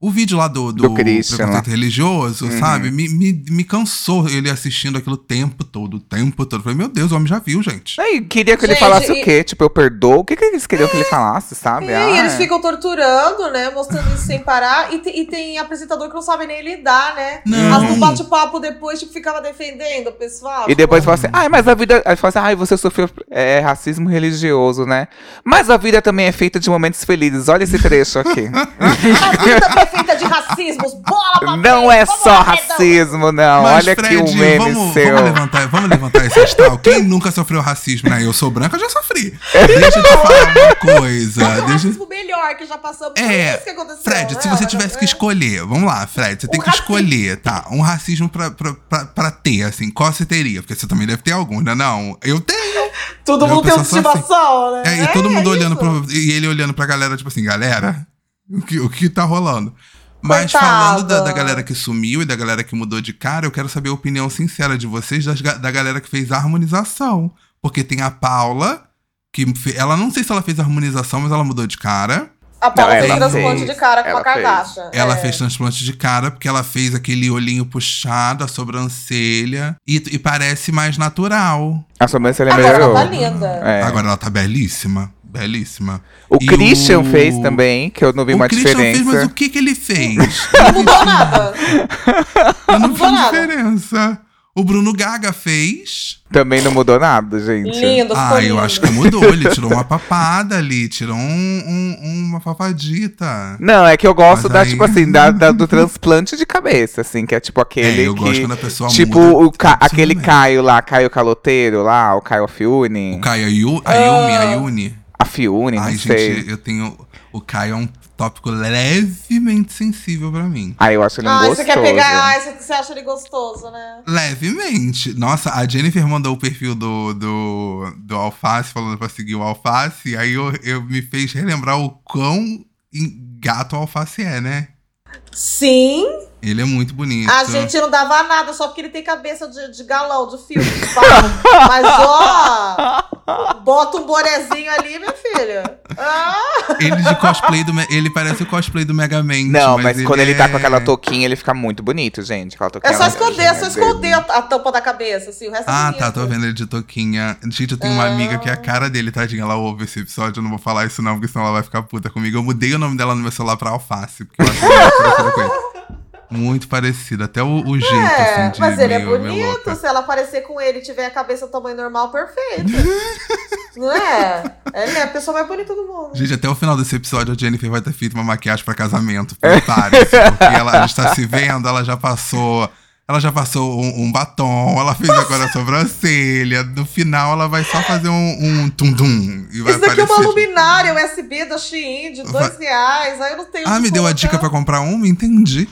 O vídeo lá do, do, Do Christian, preconceito lá. religioso, Uhum. sabe? Me, me, me cansou ele assistindo aquilo o tempo todo, o tempo todo. Eu falei, meu Deus, o homem já viu, gente. Aí queria que ele Gente, falasse e- o quê? Tipo, eu perdoo? O que, que eles queriam que ele falasse, sabe? E Ah, eles ficam torturando, né? Mostrando isso sem parar. E, te- e tem apresentador que não sabe nem lidar, né? Não. As do bate-papo depois, tipo, ficava defendendo o pessoal. E depois tipo, fala assim, ai, mas a vida. Aí fala assim, ai, você sofreu é, racismo religioso, né? Mas a vida também é feita de momentos felizes. Olha esse trecho aqui. A vida é feita de racismos. Bola pra Não frente, é só racismo, não. Mas, Olha Fred, o meme vamos, seu. Vamos levantar, vamos levantar esse astral. Quem nunca sofreu racismo, né? Eu sou branca, eu já sofri. Deixa eu te falar uma coisa. O Deixa... racismo melhor que já passamos. É, isso que aconteceu, Fred, né? se você Mas, tivesse é. que escolher, vamos lá, Fred, você tem Um que racismo. escolher, tá? Um racismo pra, pra, pra, pra ter, assim, qual você teria? Porque você também deve ter algum, né? Não, eu tenho. Todo Eu mundo tem só estimação, né? É, e todo mundo olhando isso. pro. E ele olhando pra galera, tipo assim, galera, o que, o que tá rolando? Mas Coitada. falando da, da galera que sumiu e da galera que mudou de cara, eu quero saber a opinião sincera de vocês das da galera que fez a harmonização. Porque tem a Paula, que fe- ela não sei se ela fez a harmonização, mas ela mudou de cara. A Paula Não, fez ela transplante fez. de cara com Ela a Kardashian. Ela é. fez transplante de cara porque ela fez aquele olhinho puxado, a sobrancelha. E, e parece mais natural. A sobrancelha Agora ela melhorou. tá linda. É. Agora ela tá belíssima. Belíssima. O E Christian o- fez também, que eu não vi o uma Christian diferença. fez, mas o que que ele fez? Não mudou nada. Eu não mudou vi nada. diferença. O Bruno Gaga fez. Também não mudou nada, gente. Lindo, Ah, eu lindo. acho que mudou. Ele tirou uma papada ali, tirou um, um- uma papadita. Não, é que eu gosto Mas da, aí- tipo assim, da, da- do transplante de cabeça, assim, que é tipo aquele É, eu que... gosto quando a pessoa Tipo, muda o Ca- aquele. Caio lá, Caio Caloteiro lá, o Caio Fiune. O Caio, a, Yu, a Yumi, a Fiune, não Ai, sei. gente, eu tenho. O Caio é um tópico levemente sensível pra mim. Ah, eu acho ele um Ai, gostoso. você quer pegar. Ai, você, você acha ele gostoso, né? Levemente. Nossa, a Jennifer mandou o perfil do, do, do Alface, falando pra seguir o Alface. Aí eu, eu me fez relembrar o quão gato o Alface é, né? Sim. Ele é muito bonito. A gente não dava nada só porque ele tem cabeça de, de galão, de filme. de. Mas, ó, bota um bonezinho ali, minha filha. Ah, Ele de cosplay do. Ele parece o cosplay do Megamente. Não, mas, quando ele tá com é- aquela touquinha, ele fica muito bonito, gente. Aquela touquinha é só esconder, é só esconder a, a tampa da cabeça, assim. O resto é Ah, bonito. tá, tô vendo ele de toquinha. Gente, eu tenho uma Ah. amiga que é a cara dele, tadinha. Ela ouve esse episódio, eu não vou falar isso não, porque senão ela vai ficar puta comigo. Eu mudei o nome dela no meu celular pra Alface, porque eu acho parecida com ele. Muito parecido, até o, o jeito, É, assim, de mas ele é meio, meio bonito. Se ela aparecer com ele e tiver a cabeça tamanho normal, perfeito. não é? Ele é a pessoa mais bonita do mundo. Gente, até o final desse episódio a Jennifer vai ter feito uma maquiagem pra casamento. Prepare-se, porque ela, a gente tá se vendo, ela já passou. Ela já passou um, um batom, ela fez agora a sobrancelha. No final, ela vai só fazer um, um tum-dum. E vai Isso daqui é uma luminária USB da Shein de dois reais. Aí eu não tenho Ah, me deu a colocar. dica pra comprar uma? Entendi.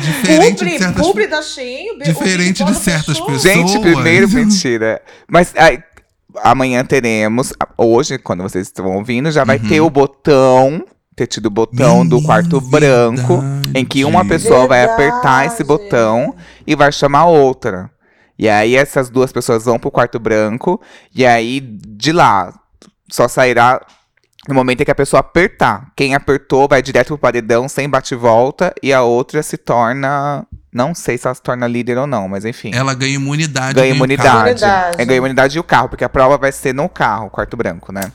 Diferente Publi, de certas publi da Shein. Diferente de certas pessoas. Gente, primeiro, mentira. Mas ai, amanhã teremos. Hoje, quando vocês estão ouvindo, já vai Uhum. ter o botão. Ter tido o botão do quarto branco. Em que uma verdade. pessoa vai apertar esse Verdade. botão e vai chamar outra. E aí essas duas pessoas vão pro quarto branco. E aí, de lá, só sairá no momento em que a pessoa apertar. Quem apertou vai direto pro paredão sem bate-volta. E a outra se torna. Não sei se ela se torna líder ou não, mas enfim. Ela ganha imunidade. Ganha ganha. Imunidade. É, ganha imunidade e o carro, porque a prova vai ser no carro, quarto branco, né?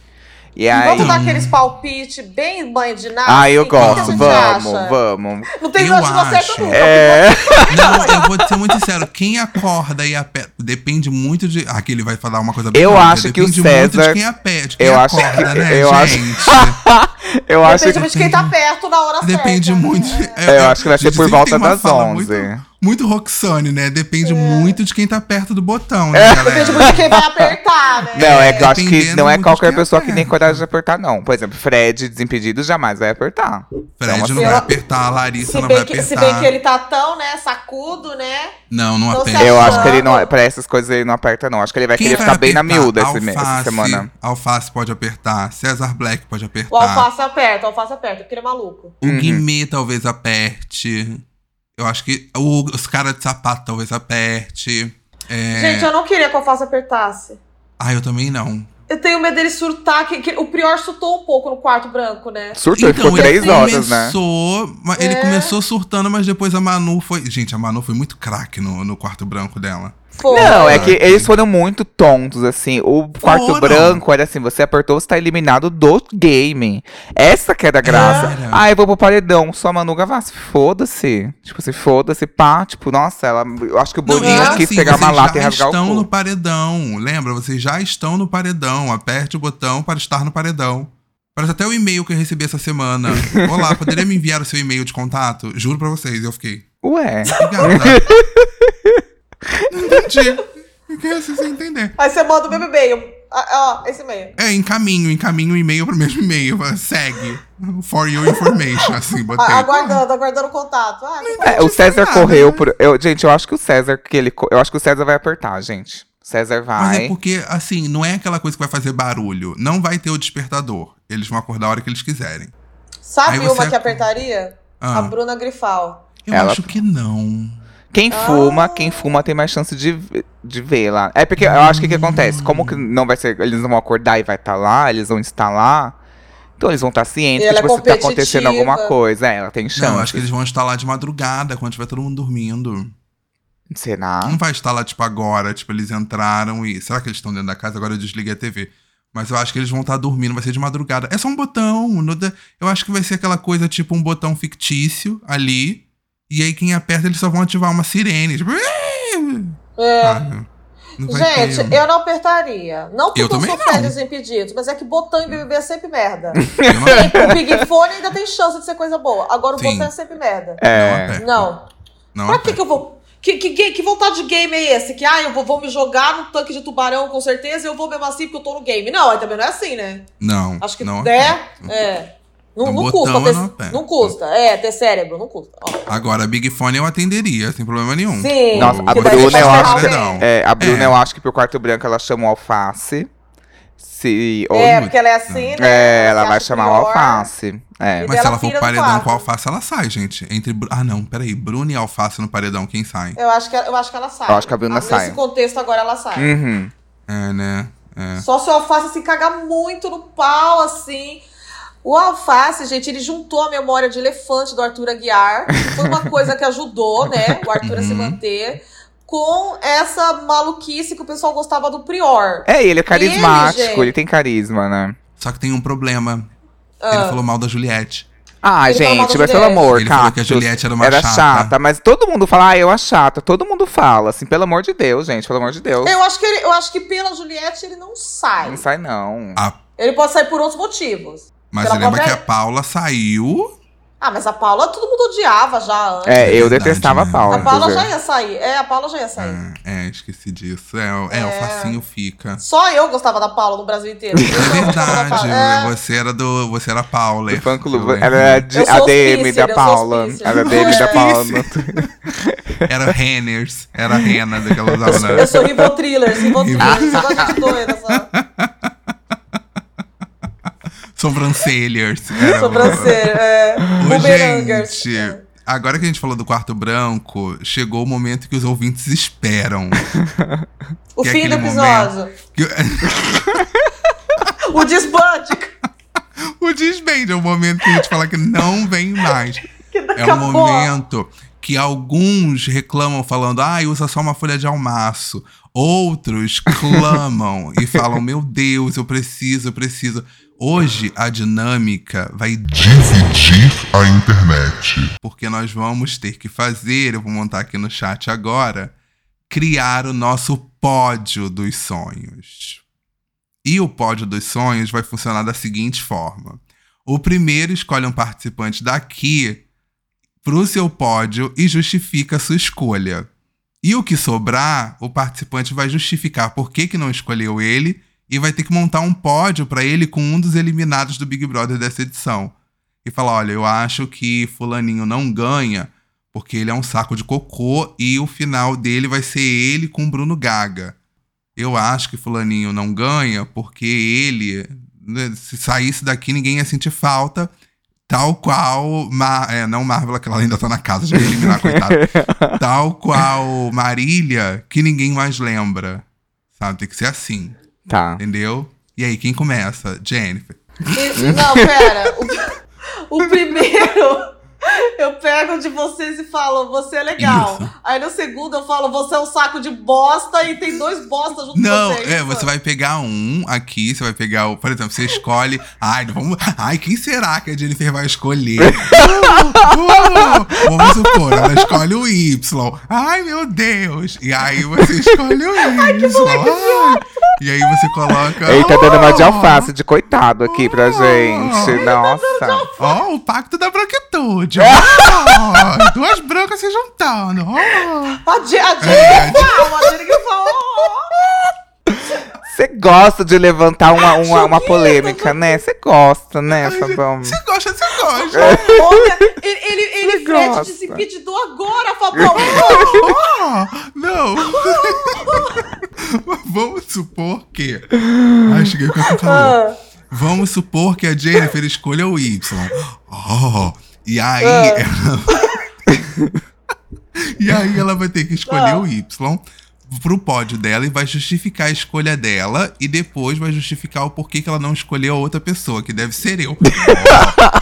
E aí. Vamos dar aqueles palpite bem banho de nada. Ah, eu assim, gosto. Vamos, acha? vamos. Não tem Eu noite não acerta acho. nunca. É. Não, eu vou te ser muito sincero. Quem acorda e aperta. Depende muito de. Aqui ele vai falar uma coisa bem Eu acho que o Depende muito César- de quem aperta. de quem eu acho acorda, que- né, eu acho- gente? Eu acho Depende que. muito de quem tá perto na hora certa. Depende muito. É, eu acho que vai ser por volta das fala 11. Muito, muito Roxane, né? Depende É. muito de quem tá perto do botão, né, galera? Depende muito de quem vai apertar, né? Não, é que eu acho que não é qualquer pessoa que tem aperta. coragem de apertar, não. Por exemplo, Fred, Desimpedidos, jamais vai apertar. Fred Então, não assim, vai eu- apertar, a Larissa Se não vai que, apertar. se bem que ele tá tão, né, sacudo, né? Não, não aperta. Eu acho que ele não. Pra essas coisas ele não aperta, não. Acho que ele vai Quem querer vai ficar bem na miúda esse me- essa Alface, semana. Alface pode apertar. César Black pode apertar. O alface aperta, o alface aperta, porque ele é maluco. O Uhum. Guimê talvez aperte. Eu acho que o- os caras de sapato talvez aperte. É... Gente, eu não queria que o alface apertasse. Ah, eu também não. Eu tenho medo dele surtar, que, que o Prior surtou um pouco no quarto branco, né? Surtou, ele ficou Então, três horas, né? começou, ma- Ele É. começou surtando, mas depois a Manu foi. Gente, a Manu foi muito craque no, no quarto branco dela. Foi. Não, é que eles foram muito tontos, assim. O quarto Foram. branco era assim: você apertou, você tá eliminado do game. Essa que é da graça. Era. Ah, eu vou pro paredão, só a Manu Gavassi. Foda-se. Tipo, se foda-se, pá. Tipo, nossa, ela. Eu acho que o Boninho e era quis assim, pegar uma vocês lata e já rasgar o estão cu. no paredão. Lembra? Vocês já estão no paredão. Aperte o botão para estar no paredão. Parece até o e-mail que eu recebi essa semana. Olá, poderia me enviar o seu e-mail de contato? Juro pra vocês, eu fiquei. Ué. Obrigada. Entendi. Eu quero assim, sem entender. Aí você manda o mesmo e-mail. Ah, Ó, esse e-mail. É, encaminho, encaminho o e-mail pro mesmo e-mail. Segue. For your information, assim, botei. Ah, aguardando, aguardando o contato. Ah, É, o César nada, correu né? por. Eu, gente, eu acho que o César que ele. Eu acho que o César vai apertar, gente. O César Mas vai. é porque, assim, não é aquela coisa que vai fazer barulho. Não vai ter o despertador. Eles vão acordar a hora que eles quiserem. Sabe uma que apertaria? Ah. A Bruna Grifal. Eu Ela- acho que não. Quem Ah. fuma, quem fuma tem mais chance de, de ver lá. É porque eu acho que o que acontece? Como que não vai ser. Eles não vão acordar e vai estar lá, eles vão estar lá. Então eles vão estar cientes E ela que é tipo, se tá acontecendo alguma coisa. É, ela tem chance. Não, eu acho que eles vão estar lá de madrugada, quando tiver todo mundo dormindo. Será? Não vai estar lá, tipo, agora. Tipo, eles entraram e. Será que eles estão dentro da casa? Agora eu desliguei a TV. Mas eu acho que eles vão estar dormindo, vai ser de madrugada. É só um botão. Eu acho que vai ser aquela coisa, tipo, um botão fictício ali. E aí quem aperta, eles só vão ativar uma sirene. Tipo. É. sabe? Não vai Gente, ter- eu não apertaria. Não porque Eu eu, sou não. fé dos impedidos, mas é que botão em BBB é sempre merda. não- o Big Fone ainda tem chance de ser coisa boa. Agora o Sim. botão é sempre merda. não É. aperta. Não. Não Pra que que eu vou... Que, que, que, que vontade de game é esse? Que, ah, eu vou, vou me jogar num tanque de tubarão com certeza e eu vou mesmo assim porque eu tô no game. Não, aí também não é assim, né? Não. Acho que, não né? É. Não, não botão custa. ter- não custa. É, ter cérebro, não custa. Ó. Agora, Big Fone eu atenderia, sem problema nenhum. Sim. Nossa, a Bruna, eu acho que- alguém. É, a Bruna, É. eu acho que pro quarto branco ela chama o alface. Se. ou- É, porque ela é assim, né? É, ela se vai chamar o pior. alface. É. Mas se ela for paredão com alface, ela sai, gente. Entre. Ah, não, peraí. Bruno e alface no paredão, quem sai? Eu acho, que, eu acho que ela sai. Eu acho que a Bruna Nesse sai. contexto agora ela sai. Uhum. É, né? É. Só se o alface se cagar muito no pau, assim. O alface, gente, ele juntou a memória de elefante do Arthur Aguiar. que Foi uma coisa que ajudou, né? O Arthur a se Uhum. manter. Com essa maluquice que o pessoal gostava do Prior. É, ele é carismático, Ele, gente. ele, tem carisma, né? Só que tem um problema. Ele Ah. falou mal da Juliette. Ah, Ele gente, mas pelo amor, Ele falou que a Cactus, Juliette era uma era chata. chata. Mas todo mundo fala, ah, eu a chata. Todo mundo fala, assim, pelo amor de Deus, gente, pelo amor de Deus. Eu acho que, ele, eu acho que pela Juliette ele não sai. Não sai, não. A- Ele pode sair por outros motivos. Mas você lembra que a Paula saiu. Ah, mas a Paula todo mundo odiava já antes. É, eu verdade, detestava né? a Paula. A Paula já ia sair. É, a Paula já ia sair. É, é, esqueci disso. É, o- é, o facinho fica. Só eu gostava da Paula no Brasil inteiro. É verdade. É. Você era do. Você era Paula. Do fã clube. Ela era de- a DM da Paula. era a DM da É. Paula. Era Renners. Era a Rena daquela usava na- Eu sou Rivotrillers, Rivotrillers. Só gosto de doida, só. Sobrancelhas. Era Sobrancelha, é. Bumerangers. gente, agora que a gente falou do quarto branco, chegou o momento que os ouvintes esperam. O é fim do aquele episódio. Que- O desbande. o desbande é o momento que a gente fala que não vem mais. Que É o momento que alguns reclamam falando, ah, usa só uma folha de almaço. Outros clamam e falam, meu Deus, eu preciso, eu preciso. Hoje a dinâmica vai Dividir a internet. porque nós vamos ter que fazer, eu vou montar aqui no chat agora, criar o nosso pódio dos sonhos. E o pódio dos sonhos vai funcionar da seguinte forma: o primeiro escolhe um participante daqui para o seu pódio e justifica a sua escolha. E o que sobrar, o participante vai justificar por que, que não escolheu ele e vai ter que montar um pódio para ele com um dos eliminados do Big Brother dessa edição e falar: olha, eu acho que Fulaninho não ganha porque ele é um saco de cocô e o final dele vai ser ele com Bruno Gaga. Eu acho que Fulaninho não ganha porque ele, né, se saísse daqui, ninguém ia sentir falta. Tal qual. Ma é, não Marvel, que ela ainda tá na casa, já ia eliminar, coitada. Tal qual Marília, que ninguém mais lembra. Sabe? Tem que ser assim, Tá. entendeu? E aí, quem começa? Jennifer. Não, pera. O, o primeiro, eu pego de vocês e falo, você é legal. Isso. Aí no segundo eu falo, você é um saco de bosta e tem dois bostas junto Não, com vocês. é, você vai pegar um aqui, você vai pegar o. Por exemplo, você escolhe. Ai, vamos. Ai, quem será que a Jennifer vai escolher? Uh, uh, vamos supor, ela escolhe o Y. Ai, meu Deus! E aí você escolhe o Y. Ai, E aí você coloca. Ele tá dando uma de "Oh, alface de coitado aqui pra gente. Nossa. Ó, o pacto da branquitude. Ó, duas brancas se juntando. Ó. A Jenny É. que fala, a Jenny que fala. "Oh, Você gosta de levantar uma, uma, uma polêmica, né? Você gosta, né, Fabão? Você gosta, você gosta. Olha, ele, ele, ele gosta. desimpedido agora, Fabão. Ó, não. Vamos supor que. Ai, cheguei com essa calor. Ah, Vamos supor que a Jennifer escolha o Y. Oh, e aí. Ah. Ela... e aí ela vai ter que escolher o Y pro pódio dela e vai justificar a escolha dela e depois vai justificar o porquê que ela não escolheu a outra pessoa, que deve ser eu.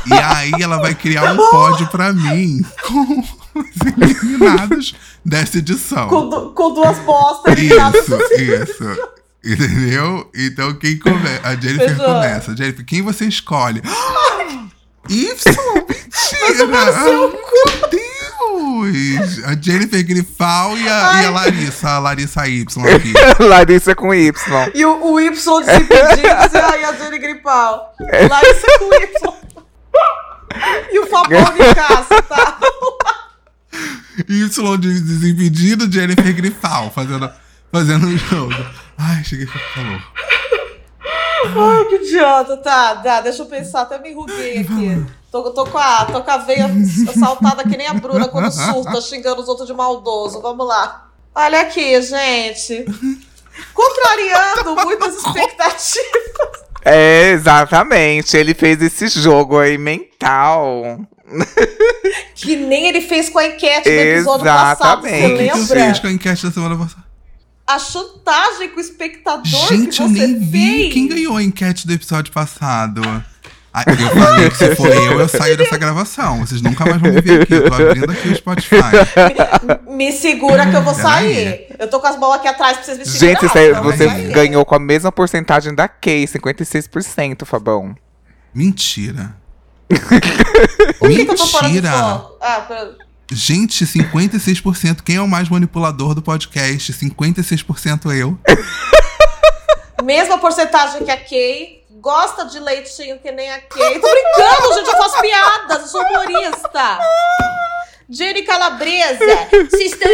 E aí ela vai criar um pódio pra mim com os eliminados dessa edição. com, com duas postas eliminadas. Isso, isso. Entendeu? Então quem começa? A Jennifer Fechou. começa. Jennifer, quem você escolhe? Y? Mentira! Meu Deus! A Jennifer Grifal e a, e a Larissa. A Larissa Y aqui. Larissa com Y. E o, o Y desimpedido, aí a Jenny Gripal. Larissa com Y. E o Fabão de casa, tá? Y de desimpedido, Jennifer Grifal. Fazendo, fazendo o jogo. Ai, cheguei com calor. Ai, que idiota. Tá, tá, deixa eu pensar. Até me enruguei aqui. Tô, tô, com a, tô com a veia saltada que nem a Bruna quando surta, xingando os outros de maldoso. Vamos lá. Olha aqui, gente. Contrariando muitas expectativas. É, exatamente. Ele fez esse jogo aí mental. Que nem ele fez com a enquete do episódio passado. Você Exatamente. O que, que eu lembra? fiz com a enquete da semana passada? A chantagem com o espectador Gente, que eu você nem vi fez. quem ganhou a enquete do episódio passado. Ah, eu falei que se for eu, eu saio dessa gravação. Vocês nunca mais vão me ver aqui. Eu tô abrindo aqui o Spotify. Me segura que eu vou Peraí. sair. Eu tô com as mãos aqui atrás pra vocês me Gente, segurar. você, eu você ganhou com a mesma porcentagem da Kay, 56%, Fabão. Mentira. Por que, que eu tô fora de Mentira. foco? Ah, pera- Gente, 56%. Quem é o mais manipulador do podcast? 56% eu. Mesma porcentagem que a Kay. Gosta de leitinho que nem a Kay. Tô brincando, gente. Eu faço piadas. Eu sou humorista. Jenny Calabresa. Vocês estão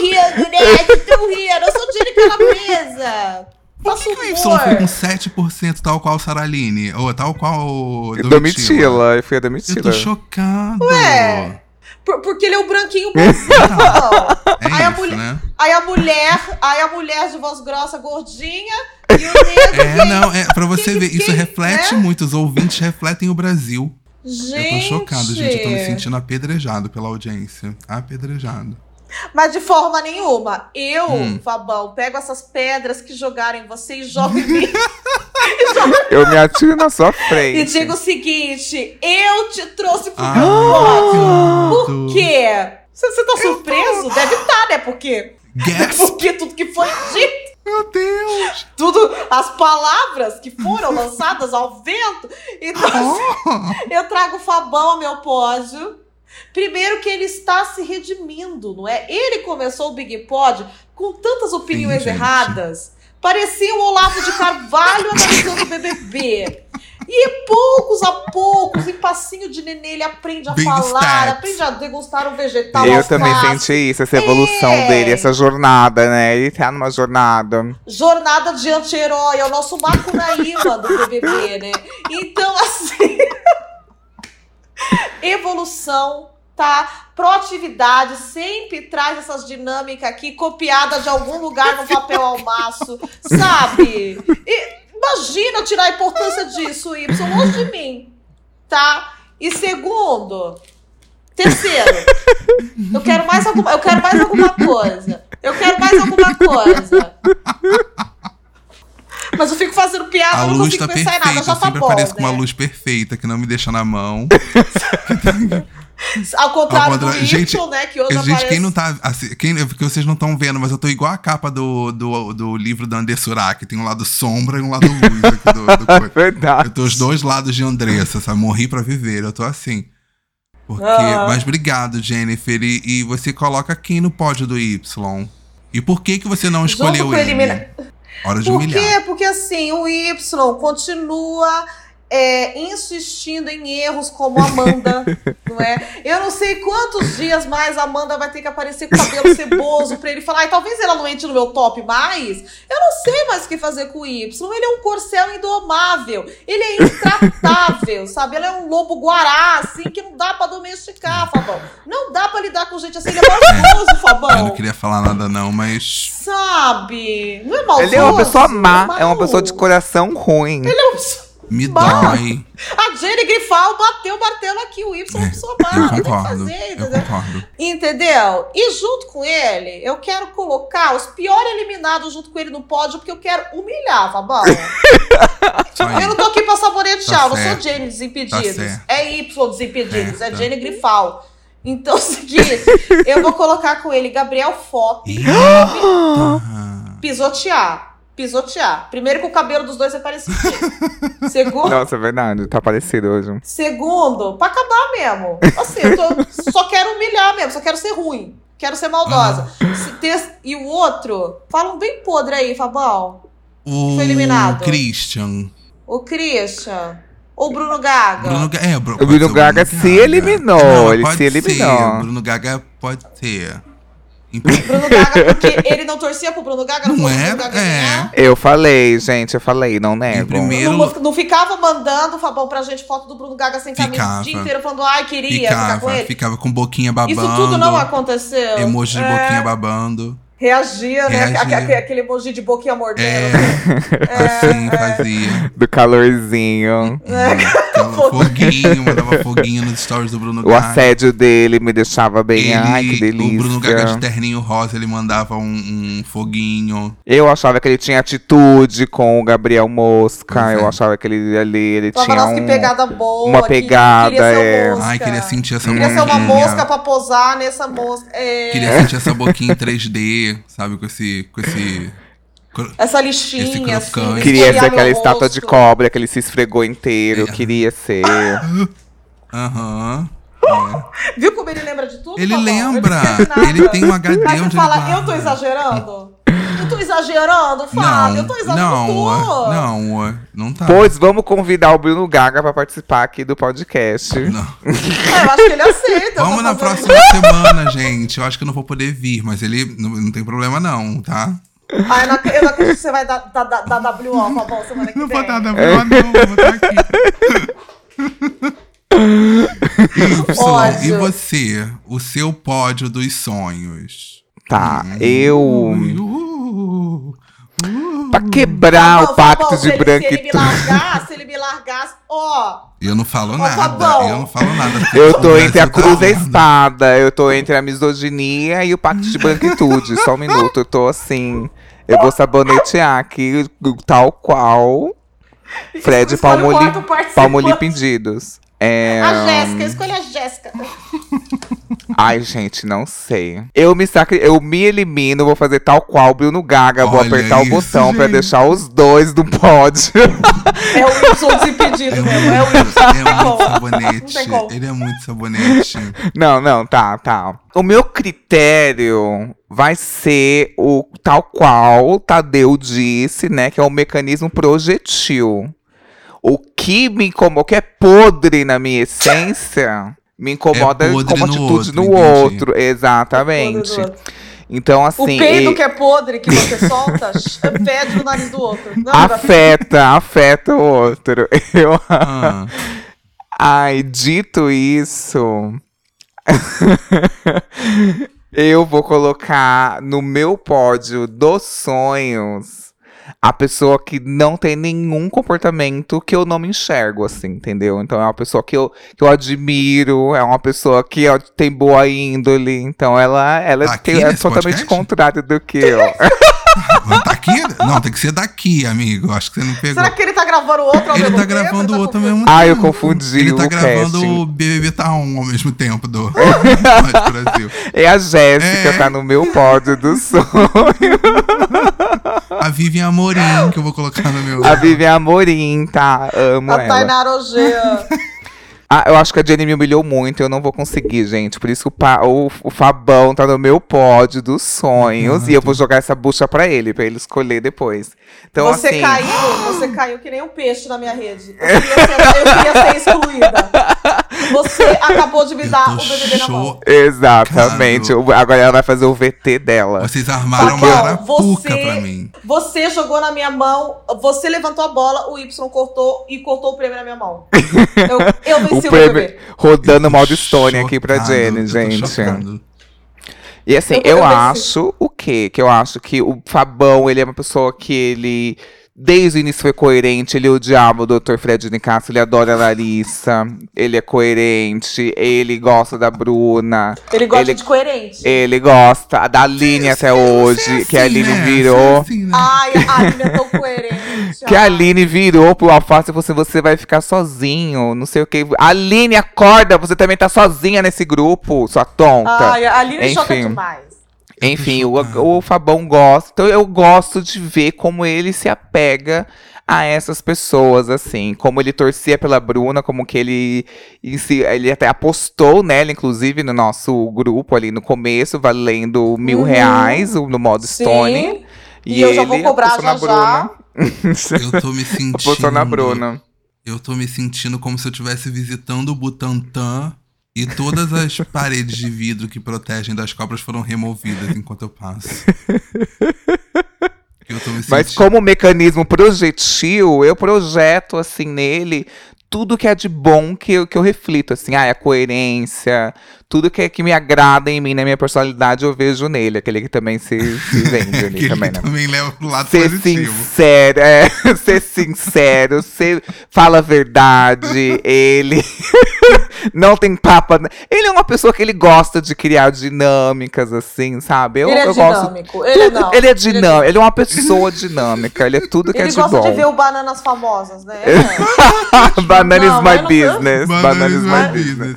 rindo, né? Vocês estão rindo. Eu sou Jenny Calabresa. Por que, que o Y foi com 7%, tal qual Saraline? Ou tal qual o Domitila? Domitila, eu fui a Eu tô Domitila. chocado. Ué. Por- porque ele é o branquinho bonzinho. É Aí a isso, mulher- né? Aí a mulher, aí a mulher de voz grossa, gordinha, e o negro É, que- não, é pra você que- ver, isso que- reflete né? muito, os ouvintes refletem o Brasil. Gente. Eu tô chocado, gente. Eu tô me sentindo apedrejado pela audiência. Apedrejado. Mas de forma nenhuma. Eu, Hum. Fabão, pego essas pedras que jogaram em você e jogo em mim. Eu me atiro na sua e frente. digo o seguinte: eu te trouxe pro Ah, meu pódio. que Por quê? Você, tá surpreso? Deve estar, né? Porque, Gasp! porque tudo que foi dito. Meu Deus! Tudo, as palavras que foram lançadas ao vento. Então, Oh, Eu trago o Fabão ao meu pódio. Primeiro que ele está se redimindo, não é? Ele começou o Big Pod com tantas opiniões gente. erradas. Parecia o Olavo de Carvalho analisando o BBB. E poucos a poucos, em passinho de nenê, ele aprende a Baby falar, steps. aprende a degustar um vegetal. Eu também passos. senti isso, essa evolução É. dele, essa jornada, né? Ele tá numa jornada. Jornada de anti-herói, é o nosso Macunaíma do BBB, né? Então, assim. evolução, tá? Proatividade, sempre traz essas dinâmicas aqui, copiada de algum lugar no papel almaço, sabe? E imagina tirar a importância disso, Y, longe de mim, tá? E segundo. Terceiro, eu quero mais alguma, eu quero mais alguma coisa. Eu quero mais alguma coisa. Mas eu fico fazendo piada, a eu não luz consigo tá pensar em perfeita. nada, já eu tá sempre bom, apareço com né? uma luz perfeita que não me deixa na mão. Ao contrário, Ao contrário, do Y, gente, né, que hoje Gente, aparece... quem não tá. Assim, quem, é porque vocês não estão vendo, mas eu tô igual a capa do, do, do livro da André Surak. Tem um lado sombra e um lado luz aqui do, do coisa. Verdade. Eu tô os dois lados de Andressa, sabe? Morri pra viver, eu tô assim. Porque, Ah. Mas obrigado, Jennifer. E, e você coloca quem no pódio do Y? E por que que você não escolheu com, ele? elimina... Hora de Por humilhar. quê? Porque assim, o Y continua é, insistindo em erros como Amanda, não é? Eu não sei quantos dias mais a Amanda vai ter que aparecer com cabelo ceboso pra ele falar, "Ai, talvez ela não entre no meu top mais. Eu não sei mais o que fazer com o Y. Ele é um corcel indomável. Ele é intratável, sabe? Ele é um lobo guará, assim, que não dá pra domesticar, Fabão. Não dá pra lidar com gente assim. Ele é maldoso, Eu não Fabão. queria falar nada, não, mas. Sabe? Não é maldoso. Ele é uma pessoa má, mal. é uma pessoa de coração ruim. Ele é uma pessoa- Me Bah! dói. A Jenny Grifal bateu o martelo aqui. O Y é má. Eu Não tem o que concordo. fazer, Eu entendeu? concordo. Entendeu? E junto com ele, eu quero colocar os piores eliminados junto com ele no pódio, porque eu quero humilhar, Fabão. Eu não tô aqui pra saboretear, Tá eu não sou certo. Jenny Desimpedidos. Tá certo. é Y Desimpedidos, é, É, tá. Jenny Grifal. Então é o seguinte, eu vou colocar com ele Gabriel Eita. pisotear. Pisotear. Primeiro que o cabelo dos dois é parecido. Segundo, Nossa, é verdade, tá parecido hoje. Segundo, pra acabar mesmo. Assim, eu tô- só quero humilhar mesmo, só quero ser ruim. Quero ser maldosa. Se ter- e o outro, fala um bem podre aí, Fabão. O Foi eliminado. Christian. O Christian. Ou o Bruno Gaga. Bruno, é, O pode Bruno ser Gaga se eliminou, Não, ele pode se eliminou. Ser. Bruno Gaga pode ser. Então, Bruno Gaga, porque ele não torcia pro Bruno Gaga, não, Não era? Bruno Gaga É. ganhar. Eu falei, gente, eu falei, não nego. primeiro- Não, não ficava mandando, Fabão, pra gente foto do Bruno Gaga sem camisa Ficava. o dia inteiro, falando, ai, queria ficar com ficava, ele. ficava com boquinha babando. Isso tudo não aconteceu. Emoji de É. boquinha babando. Reagia, né? Reagia. Aque- aque- Aquele emoji de boquinha mordendo. É, assim fazia. Do calorzinho. Aquela foguinho, mandava foguinho nos stories do Bruno O Gaga. assédio dele me deixava bem. Ai, que delícia. O Bruno Gaga de terninho rosa, ele mandava um, um foguinho. Eu achava que ele tinha atitude com o Gabriel Mosca. Pois é. Eu achava que ele ali ele tinha nossa, que um. pegada boa. uma que pegada, queria ser é. mosca. Ai, queria sentir essa Queria ser uma mosca pra posar nessa mosca. É, Queria sentir essa boquinha em 3D, sabe? Com esse. Com esse... essa lixinha, assim. Queria ser aquela estátua de cobra que ele se esfregou inteiro. É. Queria ser. Aham. Viu como ele lembra de tudo? Ele lembra. Ele tem um HD você onde fala, ele eu tô exagerando? Eu tô exagerando, Fábio? eu tô exagerando. não, não, não tá. Pois vamos convidar o Bruno Gaga pra participar aqui do podcast. Não. É, eu acho que ele aceita. Vamos na próxima semana, gente. Eu acho que eu não vou poder vir, mas ele não, não tem problema, não, tá? Ah, eu não, eu não acredito que você vai dar, dar, dar, dar WO, Fabão, semana que Não vem. vou dar problema, não. Vou estar aqui. Y, Ódio. e você? O seu pódio dos sonhos. Tá, Hum. eu. Uh, Pra quebrar Fabão, o pacto Fabão, de se ele- Se ele me branquitude. largasse, se ele me largasse, ó. Eu não falo Ô, nada. Fabão. Eu não falo nada. Eu tô entre a cruz e a espada. Eu tô entre a misoginia e o pacto de branquitude. Só um minuto, eu tô assim. Eu vou sabonetear aqui, tal qual. Fred Palmoli. Palmoli Pedidos. É, A Jéssica, escolha a Jéssica. Ai, gente, não sei. Eu me sacri... eu me elimino, vou fazer tal qual Bruno Gaga, vou Olha apertar isso, o botão pra gente. deixar os dois do pódio. É o Y desimpedido É mesmo. É o Y. é muito sabonete. Ele é muito sabonete. Não, não, tá, tá. O meu critério vai ser o tal qual o Tadeu disse, né? Que é o mecanismo projetil. O que me incomoda, o que é podre na minha essência, me incomoda É como no atitude outro, no outro. Exatamente. Outro. Então, O assim. peido e- que é podre que você solta, fede no nariz do outro. Não, afeta, afeta o outro. Eu, Ah, ai, dito isso, eu vou colocar no meu pódio dos sonhos a pessoa que não tem nenhum comportamento que eu não me enxergo, assim, entendeu? Então é uma pessoa que eu, que eu admiro, é uma pessoa que tem boa índole, então ela, ela Aqui tem- é nesse totalmente podcast? contrário do que eu. tá aqui? Não, tem que ser daqui, amigo. Acho que você não pegou. Será que ele tá gravando outro ao Ele mesmo tá tempo? gravando Ele tá outro ao mesmo Ah, eu tempo. confundi Ele tá o gravando casting. o BBB Tá 1 ao mesmo tempo do Brasil. É a Jéssica, É. tá no meu pódio do sonho. A Vivian Amorim, que eu vou colocar no meu. A Vivian Amorim, tá? Amo A ela. Tainá Rogea. Ah, eu acho que a Jenny me humilhou muito, eu não vou conseguir, gente. Por isso o, o Fabão tá no meu pódio dos sonhos. e eu vou jogar essa bucha pra ele, pra ele escolher depois. Então, você assim. caiu, você caiu que nem um peixe na minha rede. Eu queria ser, eu queria ser excluída. Você acabou de me Eu dar o BBB na mão. Exatamente. Chocado. O- Agora ela vai fazer o VT dela. Vocês armaram Fabão, uma arapuca você- pra mim. Você jogou na minha mão, você levantou a bola, o Y cortou e cortou o prêmio na minha mão. Eu, eu O venci o, prêmio BBB. rodando Eu tô modo Stone aqui pra Jenny, gente. chocado. E assim, Eu- eu, acho o quê? Que eu acho que o Fabão, ele é uma pessoa que ele. Desde o início foi coerente, ele odiava o Dr. Fred Nicasso, ele adora a Larissa, ele é coerente, ele gosta da Bruna, Ele gosta Ele- de coerente. ele gosta da Aline até hoje, Você é que a assim, Aline né? virou. É assim, né? Ai, a Aline é tão coerente. Que a. Aline virou pro Alface e falou assim: você vai ficar sozinho, não sei o que. Aline, acorda, você também tá sozinha nesse grupo, sua tonta. Ai, a Aline choca Enfim. demais. Enfim, o, o Fabão gosta. Então eu gosto de ver como ele se apega a essas pessoas, assim. Como ele torcia pela Bruna, como que ele. Ele até apostou nela, inclusive, no nosso grupo ali no começo, valendo mil Uhum. reais no modo Stone. Sim. E eu já vou cobrar já já. Bruna. Eu tô me sentindo. apostou na Bruna. Eu tô me sentindo como se eu estivesse visitando o Butantã e todas as paredes de vidro que protegem das cobras foram removidas enquanto eu passo. Eu tô me sentindo. Mas como mecanismo projetil, eu projeto assim nele tudo que é de bom que eu, que eu reflito, assim, ah, a coerência, tudo que, é, que me agrada em mim, na minha personalidade, eu vejo nele, aquele que também se, se vende ali também, né? também leva pro lado Ser positivo. sincero, é, ser sincero, ser, fala a verdade, ele não tem papa. Ele é uma pessoa que ele gosta de criar dinâmicas, assim, sabe? Eu, ele é eu gosto dinâmico. Ele, não. ele é dinâmico, ele é uma pessoa dinâmica, ele é tudo que Ele é de gosta bom. de ver o Bananas Famosas, né? Banana is Não, my mas não- business. Banana Banana is is my my business.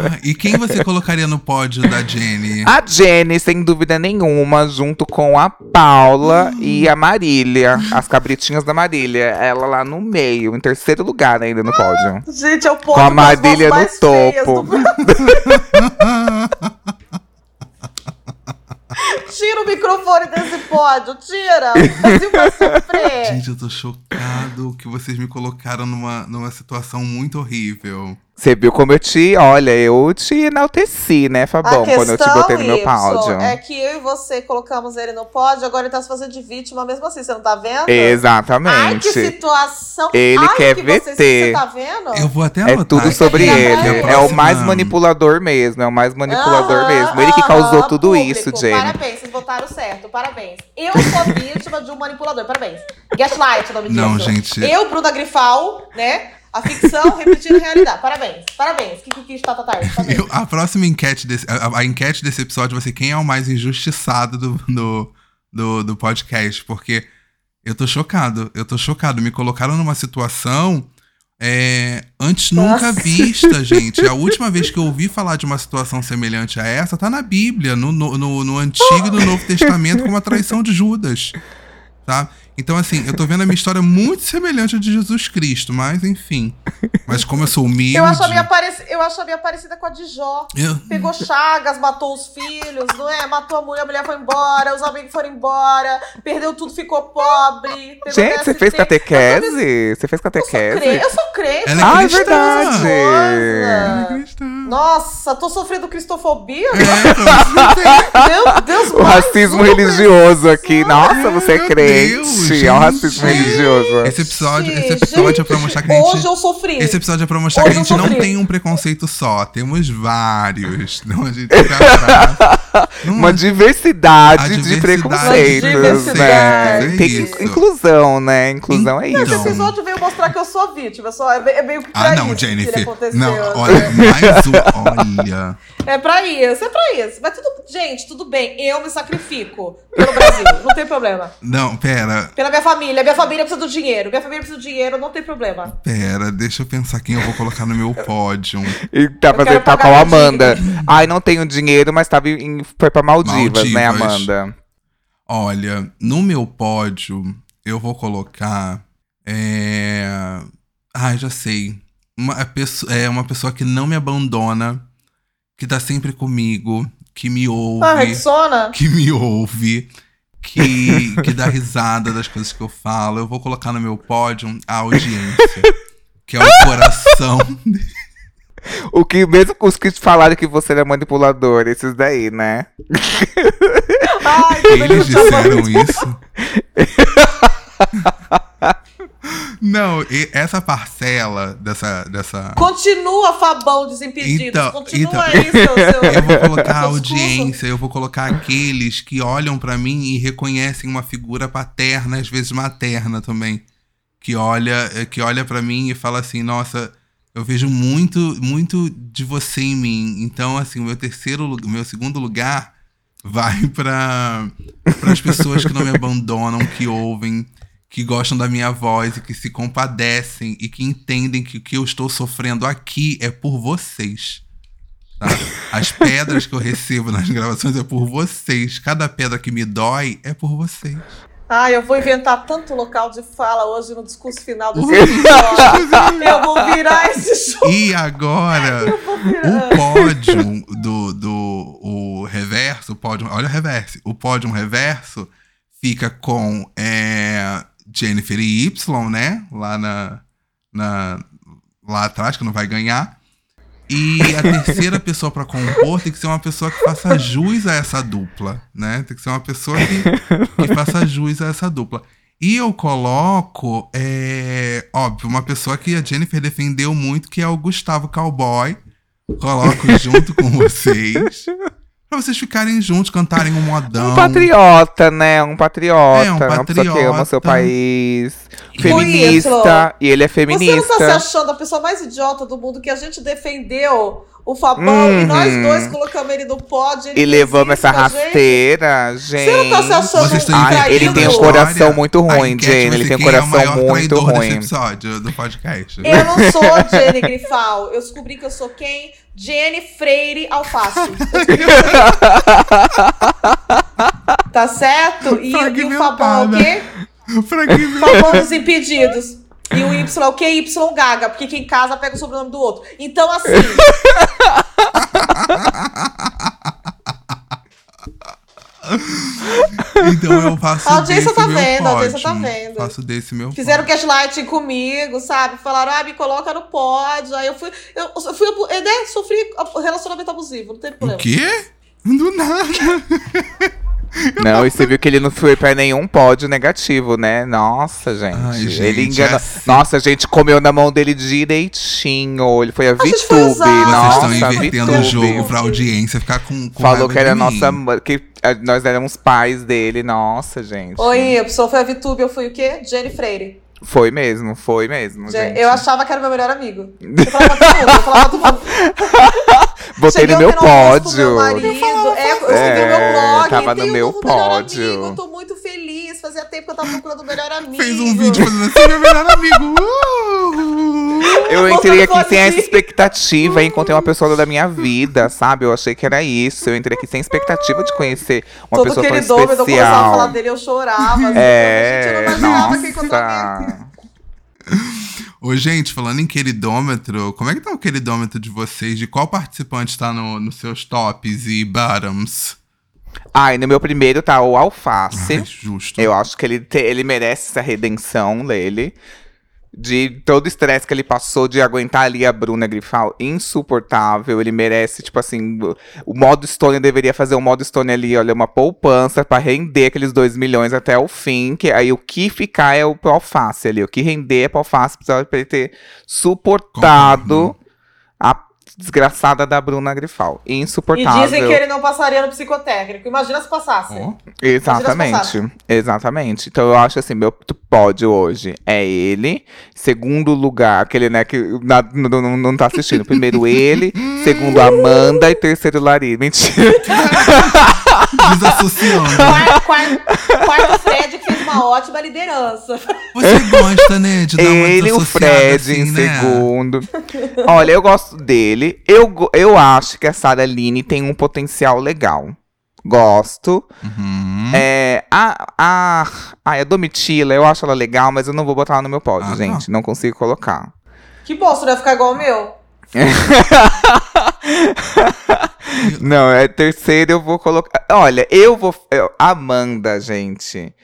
Ah, e quem você colocaria no pódio da Jenny? A Jenny, sem dúvida nenhuma, junto com a Paula e a Marília. As cabritinhas da Marília. Ela lá no meio, em terceiro lugar ainda no pódio. Gente, é o ponto Com a Marília no topo. Tira o microfone desse pódio, tira! Brasil vai sofrer! Gente, eu tô chocado que vocês me colocaram numa, numa situação muito horrível. Você viu como eu te. Olha, eu te enalteci, né, Fabão, quando eu te botei no meu Y, pódio. é que eu e você colocamos ele no pódio, agora ele tá se fazendo de vítima mesmo assim, você não tá vendo? Ai, que Exatamente. situação! Ele Ai, quer que você, VT. Você tá vendo? Eu vou até É anotar. tudo aqui sobre Fica ele. É o mais manipulador mesmo. É o mais manipulador Aham, mesmo. Ele que causou aham, tudo público. isso, Jenny. Parabéns, vocês votaram certo. Parabéns. Eu sou vítima de um manipulador. Parabéns. Gaslight é o nome disso. Não, gente. Eu, Bruna Grifal, né? A ficção repetindo a realidade. Parabéns. Parabéns. Que que tá, tá, tá, Parabéns. Eu- a próxima enquete desse. A, a enquete desse episódio vai ser quem é o mais injustiçado do, do, do, do podcast. Porque eu tô chocado. Eu tô chocado. Me colocaram numa situação. é, antes nunca Nossa. vista, gente. A última vez que eu ouvi falar de uma situação semelhante a essa tá na Bíblia, no, no, no, no Antigo e no Novo Testamento, como a traição de Judas. Tá? Então, assim, eu tô vendo a minha história muito semelhante à de Jesus Cristo, mas enfim. Mas como eu sou humilde. Eu acho, a minha parec... eu acho a minha parecida com a de Jó. eu- Pegou chagas, matou os filhos, não é? Matou a mulher, a mulher foi embora, os amigos foram embora, perdeu tudo, ficou pobre. Gente, você fez Eu sou catequese? Você fez catequese? eu sou crente. Ela é Ah, é verdade. Coisa. Cristã. Nossa, tô sofrendo cristofobia? É. Meu Deus, O racismo religioso aqui. Nossa, você é crente. Deus, é um racismo gente. religioso. Esse episódio, esse Gente, episódio é pra mostrar que a gente. Hoje eu sofri. Esse episódio é pra mostrar Hoje que a gente não tem um preconceito só, temos vários. Então a gente abraça. Não Uma é- diversidade, A de diversidade preconceitos, de né? diversidade. É Tem isso. que- inclusão, né? Inclusão é Então. Esse isso. episódio veio mostrar que eu sou vítima. Sou, é, me- é meio que pra Ah, não, isso que ele Jennifer. aconteceu. Não, né? olha, mais um. Olha. É pra isso, é pra isso. Mas tudo, gente, tudo bem. Eu me sacrifico pelo Brasil. não tem problema. Não, pera, Pela minha família. Minha família precisa do dinheiro. Minha família precisa do dinheiro, não tem problema. pera, deixa eu pensar quem eu vou colocar no meu pódio. E tá fazendo pagar qual a Amanda. Ai, não tenho dinheiro, mas tava em, foi pra Maldivas, né, Maldivas. Amanda? Olha, no meu pódio, eu vou colocar. É. Ai, já sei. uma pessoa, é uma pessoa que não me abandona, que tá sempre comigo, que me ouve, Ah, Rexona? que me ouve, que, que dá risada das coisas que eu falo. Eu vou colocar no meu pódio a audiência, que é o coração. O que mesmo os que falaram que você era manipulador, esses daí, né? Ai, Eles disseram isso. Não, essa parcela dessa, dessa Continua, Fabão Desimpedidos. Então, Continua então. aí, seu, seu... Eu vou colocar a audiência, eu vou colocar aqueles que olham pra mim e reconhecem uma figura paterna, às vezes materna também, que olha, eh, que olha para mim e fala assim: "Nossa, eu vejo muito, muito de você em mim". Então, assim, o meu terceiro, meu segundo lugar vai para as pessoas que não me abandonam, que ouvem, que gostam da minha voz e que se compadecem e que entendem que o que eu estou sofrendo aqui é por vocês. tá? As pedras que eu recebo nas gravações é por vocês. Cada pedra que me dói é por vocês. Ai, eu vou inventar tanto local de fala hoje no discurso final desse episódio. eu vou virar esse jogo. E agora, o pódio do, do o reverso, o pódio, olha o reverso. O pódio reverso fica com é, Jennifer e Y, né? Lá na, na lá atrás, que não vai ganhar. E a terceira pessoa pra compor tem que ser uma pessoa que faça jus a essa dupla, né? Tem que ser uma pessoa que, que faça jus a essa dupla. E eu coloco, é, óbvio, uma pessoa que a Jennifer defendeu muito, que é o Gustavo Cowboy. Coloco junto com vocês. Pra vocês ficarem juntos, cantarem um modão. Um patriota, né? Um patriota. É, um Uma pessoa que ama seu patriota. país. Feminista. E ele é Você não tá se feminista. achando a pessoa mais idiota do mundo que a gente defendeu o Fabão e nós Uhum. dois colocamos ele no pódio. ele E levamos essa com a gente. rasteira, gente. Você não tá se achando Vocês estão um Ai, ele tem um coração muito ruim, vai Ele tem um é o coração maior muito traidor desse ruim. episódio do podcast. Eu não sou Jenny Grifal. Eu descobri que eu sou quem? Jenny Freire Alface. Tá certo? E, e o Fabão é o quê? Fabão dos Impedidos. E o Y é o? Y Gaga. Porque quem casa pega o sobrenome do outro. Então, assim, Então eu faço A audiência tá vendo, a audiência tá vendo. Faço desse meu fizeram pódio. gaslighting comigo, sabe? Falaram, ah, me coloca no pódio. Aí eu fui. Eu, eu fui eu, né, sofri relacionamento abusivo, não teve O problema. quê? Do nada. Não, e você viu que ele não foi pra nenhum pódio negativo, né? Nossa, gente. Ai, gente, ele enganou. assim- Nossa, a gente comeu na mão dele direitinho. Ele foi a gente foi VTube. usar. Vocês Nossa, estão invertendo o jogo pra audiência ficar com, com Falou que era mim. nossa. Que a- nós éramos pais dele. Nossa, gente. Oi, Y, foi a VTube, eu fui o quê? Jenny Freire. Foi mesmo, foi mesmo. Je- gente. Eu achava que era o meu melhor amigo. Eu falava pra todo mundo, eu falava pra todo mundo. Botei Cheguei no meu pódio. Meu marido, é, eu o meu É, blog, tava no meu pódio. amigo, eu tô muito feliz. Fazia tempo que eu tava procurando o melhor amigo. Fez um vídeo fazendo assim, meu melhor amigo. Uh! Eu entrei aqui sem essa expectativa e encontrei uma pessoa da minha vida, sabe? Eu achei que era isso. Eu entrei aqui sem expectativa de conhecer uma Todo pessoa tão queridômetro, eu começava a falar especial. dele, eu chorava. assim, É, gente, eu não imaginava que. Ô, gente, falando em queridômetro, como é que tá o queridômetro de vocês? De qual participante tá no, nos seus tops e bottoms? Ai, no meu primeiro tá o Alface. Ai, justo. Eu acho que ele, te- ele merece essa redenção dele. De todo o estresse que ele passou de aguentar ali a Bruna Grifal, insuportável. Ele merece, tipo assim, o- modo Stone deveria fazer o modo Stone ali, olha, uma poupança pra render aqueles 2 milhões até o fim. Que aí o que ficar é o pro alface ali. O que render é pro alface, precisa pra ele ter suportado a desgraçada da Bruna Grifal. E Insuportável. dizem que ele não passaria no psicotécnico. Imagina se passasse. Exatamente, exatamente. Então eu acho assim, meu pódio hoje é ele. Segundo lugar, aquele né que na- não, não, não tá assistindo. Primeiro ele, segundo Amanda e terceiro Lari. Mentira. desassociando. Quarto, quarto, quarto Fred que fez uma ótima liderança. Você gosta, né, de dar uma Ele, o desassociada Fred assim, em né? segundo. Olha, eu gosto dele. Eu, eu acho que a Sarah Line tem um potencial legal. Gosto. Uhum. É, a, a, ai, a Domitila, eu acho ela legal, mas eu não vou botar ela no meu pódio, Ah, tá. gente. Não consigo colocar. Que bom, você não vai ficar igual o meu. Não, é terceiro eu vou colocar. Olha, eu vou. eu- Amanda, gente.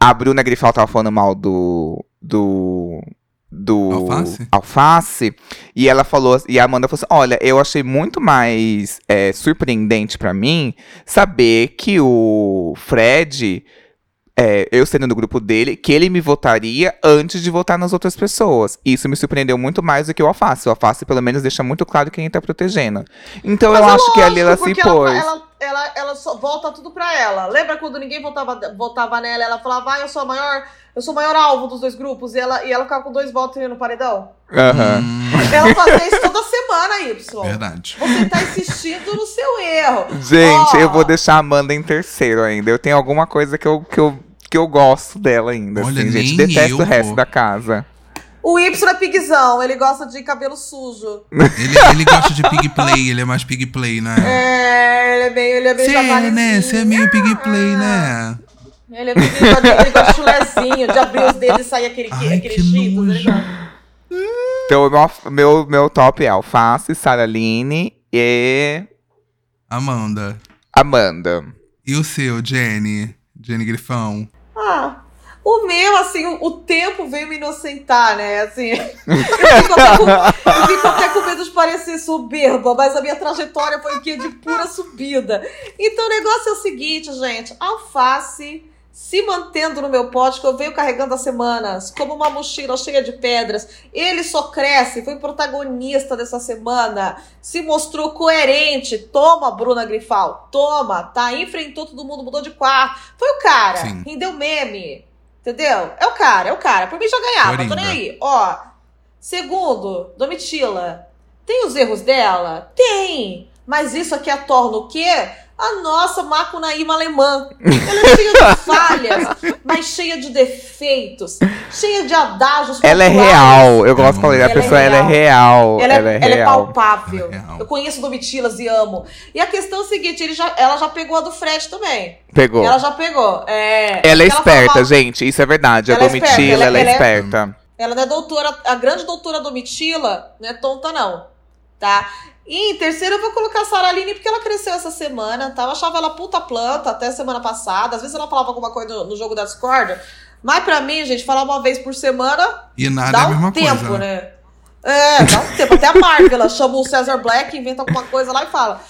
A Bruna Grifal tava falando mal do. Do. Do. Alface? Alface, E ela falou. E a Amanda falou assim: Olha, eu achei muito mais é, surpreendente pra mim saber que o Fred. É, eu sendo do grupo dele, que ele me votaria antes de votar nas outras pessoas. Isso me surpreendeu muito mais do que o Alface. O Alface, pelo menos, deixa muito claro quem tá protegendo. Então eu é acho que ali ela lógico, se pôs. Ela, ela, ela, ela só volta tudo pra ela. Lembra quando ninguém votava, votava nela? Ela falava, ah, eu sou a maior, eu sou o maior alvo dos dois grupos. E ela, e ela ficava com dois votos no paredão. Aham. Hum, Ela fazia isso toda semana, Y. verdade. Você tá insistindo no seu erro. Gente, Ó, eu vou deixar a Amanda em terceiro ainda. Eu tenho alguma coisa que eu, que eu, que eu gosto dela ainda. Olha, assim, gente. Detesto eu o resto vou. da casa. O Y é pigzão, ele gosta de cabelo sujo. Ele, ele gosta de pig play, ele é mais pig play, né? É, ele é meio, ele é meio Você é, né? Você é meio pig play, né? Ele é meio, ele gosta de chulezinho, de abrir os dedos e sair aquele, Ai, aquele que cheetos, gosta. Então, meu, meu, meu top é Alface, Saraline e Amanda. Amanda. E o seu, Jenny? Jenny Grifão? Ah, o meu, assim, o, o tempo veio me inocentar, né? Assim, eu fico, até com, eu fico até com medo de parecer soberba, mas a minha trajetória foi o quê? De pura subida. Então o negócio é o seguinte, gente: alface se mantendo no meu pote, que eu venho carregando há semanas, como uma mochila cheia de pedras. Ele só cresce, foi protagonista dessa semana, se mostrou coerente. Toma, Bruna Grifal, toma, tá? Enfrentou todo mundo, mudou de quarto. Foi o cara, Sim. rendeu meme. Entendeu? É o cara, é o cara. Por mim já ganhava, tô nem Coringa. aí. Ó, segundo, Domitila. Tem os erros dela? Tem. Mas isso aqui a torna o quê? A nossa Macunaíma alemã. Ela é cheia de falhas, mas cheia de defeitos, cheia de adágios. Ela é real. Eu gosto de falar, a Ela é pessoa ela é real. Ela é, Ela é ela é real. palpável. Ela é real. Eu conheço Domitilas e amo. E a questão é o seguinte: ele já, ela já pegou a do Fred também. Pegou. Ela já pegou. É, Ela é esperta, fala- gente. Isso é verdade. A Ela é esperta, Domitila, ela- ela é ela é- esperta. Ela não é doutora, a grande doutora Domitila não é tonta, não. Tá? E em terceiro eu vou colocar a Sara Aline porque ela cresceu essa semana, tá? Eu achava ela puta planta até semana passada. Às vezes ela falava alguma coisa no, no jogo da Discord. Mas pra mim, gente, falar uma vez por semana E nada dá é um tempo, coisa. né? É, dá um tempo. Até a Marvel, ela chama o Cesar Black, inventa alguma coisa lá e fala.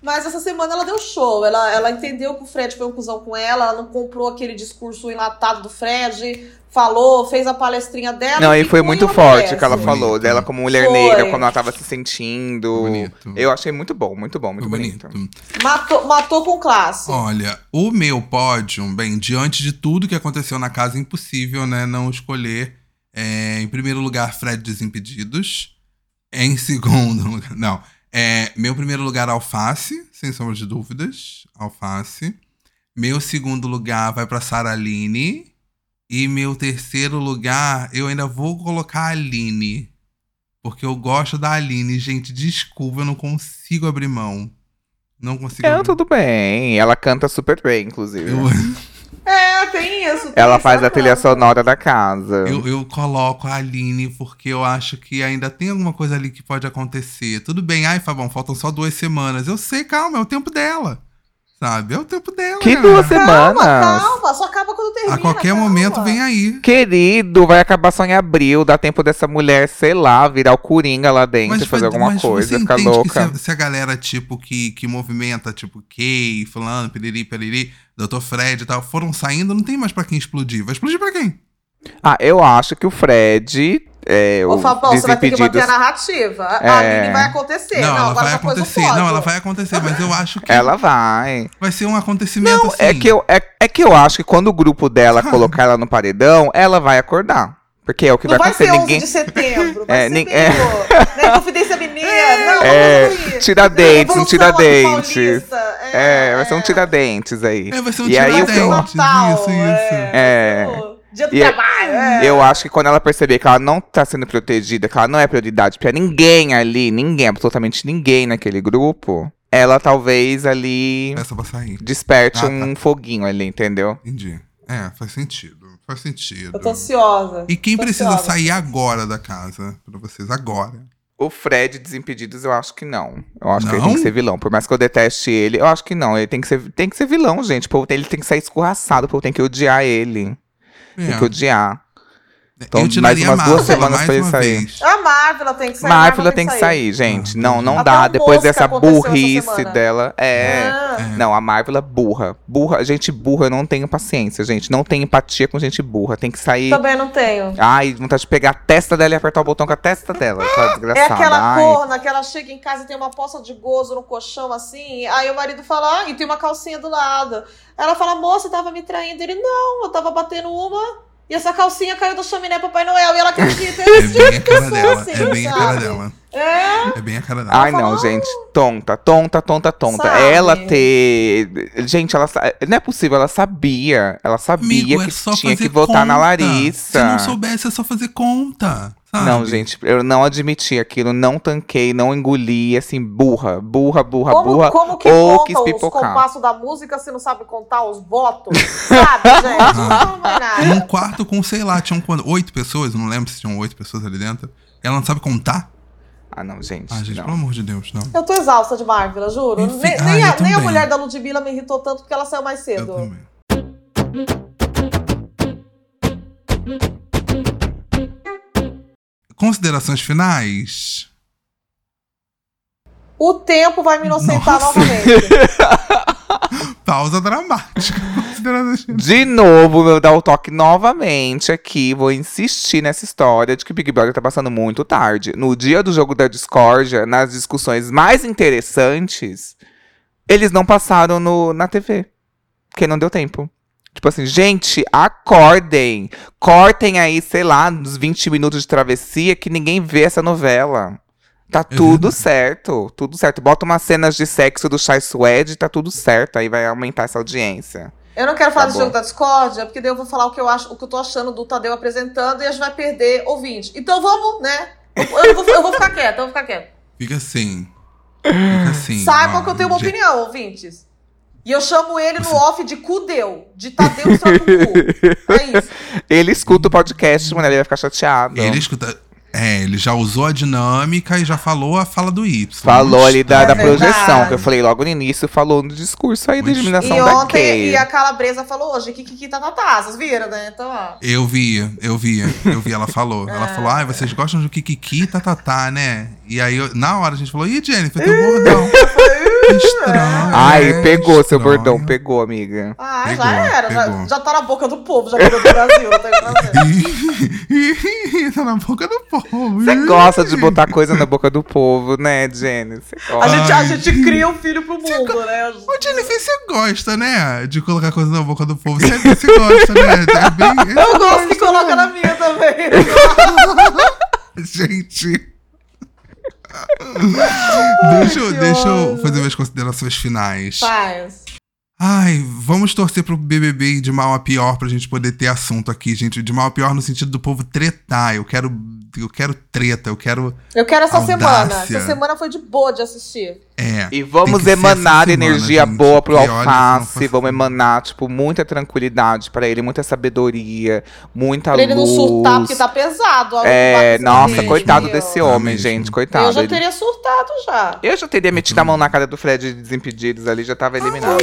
Mas essa semana ela deu show. Ela, ela entendeu que o Fred foi um cuzão com ela, ela não comprou aquele discurso enlatado do Fred, falou, fez a palestrinha dela. Não, e foi muito forte obedece. que ela Bonito. falou dela como mulher Foi. negra, como ela tava se sentindo. Bonito. Eu achei muito bom, muito bom, muito bonito. bonito. Matou, matou com classe. Olha, o meu pódio, bem, diante de tudo que aconteceu na casa, é impossível, né, não escolher. é, em primeiro lugar, Fred Desimpedidos. Em segundo lugar. Não. É, meu primeiro lugar, Alface, sem sombra de dúvidas. Alface. Meu segundo lugar vai pra Sara Aline. E meu terceiro lugar, eu ainda vou colocar a Aline. Porque eu gosto da Aline. Gente, desculpa, eu não consigo abrir mão. Não consigo É, abrir tudo bem. Ela canta super bem, inclusive. eu, É, tem isso. tem Ela faz a trilha sonora da casa. eu, eu coloco a Aline porque eu acho que ainda tem alguma coisa ali que pode acontecer. Tudo bem, ai, Fabão, faltam só duas semanas. Eu sei, calma, é o tempo dela. Sabe? É o tempo dela. Que cara. duas Calma, semanas? calma, só acaba quando termina. A qualquer calma. momento vem aí. Querido, vai acabar só em abril. Dá tempo dessa mulher, sei lá, virar o Coringa lá dentro e fazer alguma mas coisa, ficar louca. se a, se a galera, tipo, que, que movimenta, tipo, Kay, fulano, piriri, piriri, Dr. Fred e tal, foram saindo, não tem mais pra quem explodir. Vai explodir pra quem? Ah, eu acho que o Fred. É, Ô, o Fabão, você vai ter que manter a narrativa. A É. Aline vai acontecer. Não, Não, ela agora vai acontecer. Não, ela vai acontecer, mas eu acho que Ela vai. vai ser um acontecimento assim. É que, eu, é, é que eu acho que quando o grupo dela colocar ela no paredão, ela vai acordar. Porque é o que Não vai vai ser acontecer. 11 Ninguém. de setembro. Vai É, ser nin- meio, é. né, Confidência Mineira. Não, É, vamos aí. Tiradentes, um tiradentes. Paulista, É, vai ser um tiradentes aí. É, vai ser um E aí o que eu- tiradentes. Natal, Isso, isso. É. o Dia do E trabalho. é. Eu acho que quando ela perceber que ela não tá sendo protegida, que ela não é prioridade pra ninguém ali, ninguém, absolutamente ninguém naquele grupo, ela talvez ali Peça pra sair. desperte Ah, tá. um foguinho ali, entendeu? Entendi. É, faz sentido. Faz sentido. Eu tô ansiosa. E quem Tô precisa ansiosa. sair agora da casa? Pra vocês, agora. O Fred Desimpedidos, eu acho que não. Eu acho que ele Não? tem que ser vilão. Por mais que eu deteste ele, eu acho que não. Ele tem que ser, tem que ser vilão, gente. O povo tem- ele tem que sair escorraçado. O povo tem que odiar ele. Tem que É. odiar. Então, eu mais umas duas Marvel semanas mais pra ele sair. vez. A Marvel tem que sair. Marvel tem que sair, gente. Não, não Até dá. Depois dessa burrice dela. É. Ah, É. Não, a Marvel é burra. Burra, gente burra, eu não tenho paciência, gente. Não tenho empatia com gente burra. Tem que sair. Também não tenho. Ai, vontade de pegar a testa dela e apertar o botão com a testa dela. Tá É desgraçada. aquela Ai. corna que ela chega em casa e tem uma poça de gozo no colchão, assim. Aí o marido fala, ah, e tem uma calcinha do lado. Ela fala, moça, tava me traindo. Ele, não, eu tava batendo uma. E essa calcinha caiu da chaminé Papai Noel. E ela acredita. É bem a cara dela. assim, É bem a cara dela. É. É bem a cara dela. Ai, não, gente. Tonta, tonta, tonta, tonta. Sabe? Ela ter. Gente, ela. Não é possível, ela sabia. Ela sabia Amigo, é que só tinha que votar na conta. Larissa. Se não soubesse, é só fazer conta. Sabe? Não, gente, eu não admiti aquilo, não tanquei, não engoli, assim, burra, burra, burra, Como, burra. como que ou quis conta os compassos da música se não sabe contar os votos? Sabe, gente? Não nada. Num quarto com, sei lá, tinham quando? Oito pessoas? Eu não lembro se tinham oito pessoas ali dentro. Ela não sabe contar? Ah, não, gente. Ah, gente, não. pelo amor de Deus, não. Eu tô exausta de Marvel, eu juro. Enfim, nem, ah, nem eu a, nem a mulher da Ludmilla me irritou tanto porque ela saiu mais Eu cedo. também. Considerações finais? O tempo vai me inocentar Nossa. novamente. Pausa dramática. Considerações finais. De novo, vou dar o toque novamente aqui. Vou insistir nessa história de que Big Brother tá passando muito tarde. No dia do jogo da discórdia, nas discussões mais interessantes, eles não passaram no, na TV. Porque não deu tempo. Tipo assim, gente, acordem. Cortem aí, sei lá, nos 20 minutos de travessia que ninguém vê essa novela. Tá É tudo certo, tudo certo. Bota umas cenas de sexo do Chai Suede, tá tudo certo. Aí vai aumentar essa audiência. Eu não quero falar Tá do bom. jogo da discórdia, porque daí eu vou falar o que eu acho, o que eu tô achando do Tadeu apresentando e a gente vai perder ouvinte. Então vamos, né? Eu, eu vou, eu vou ficar quieta, eu vou ficar quieta. Fica assim. Fica assim. Saibam ó, que eu tenho uma gente. opinião, ouvintes. E eu chamo ele no off de Cudeu, de Tadeu o cu. É isso. Ele escuta o podcast, mano, ele vai ficar chateado. Ele escuta. É, ele já usou a dinâmica e já falou a fala do Y. Falou ali da, É da verdade. projeção, que eu falei logo no início, falou no discurso aí da eliminação E da ontem, Kay. e a Calabresa falou hoje, Kiki tá na taça, vocês viram, né? Então, ó. Eu via, eu via, eu vi, ela falou. Ela É. falou, ai, vocês gostam do Kikiki, tatatá, né? E aí, eu- na hora, a gente falou, ih, Jennifer, teu bordão. Estranho. Ai, é, pegou seu estranho. bordão, pegou, amiga. Ah, Pegou, já era, já, pegou. já tá na boca do povo, já virou do Brasil, não tem tá na boca do povo. Você gosta de botar coisa na boca do povo, né, Jenny? A gente, a gente cria um filho pro mundo, né? Ô, Jennifer, você gosta, né? De colocar coisa na boca do povo. Você, você gosta, né? É bem, Eu gosto que coloca na minha também. Gente. Deixa, eu- deixa eu fazer minhas considerações finais. Faz. Ai, vamos torcer pro BBB de mal a pior pra gente poder ter assunto aqui, gente. De mal a pior no sentido do povo tretar. Eu quero, eu quero treta, eu quero. Eu quero essa Audácia. semana. Essa semana foi de boa de assistir. É. E vamos emanar semana, energia gente. boa pro não alface, vamos emanar, tipo, muita tranquilidade pra ele, muita sabedoria, muita Pra ele não luz. surtar, porque tá pesado. É, nossa, dele, coitado desse homem, mesmo. gente, coitado. Eu já teria surtado já. Eu já teria metido a mão na cara do Fred de Desimpedidos ali, já tava eliminado.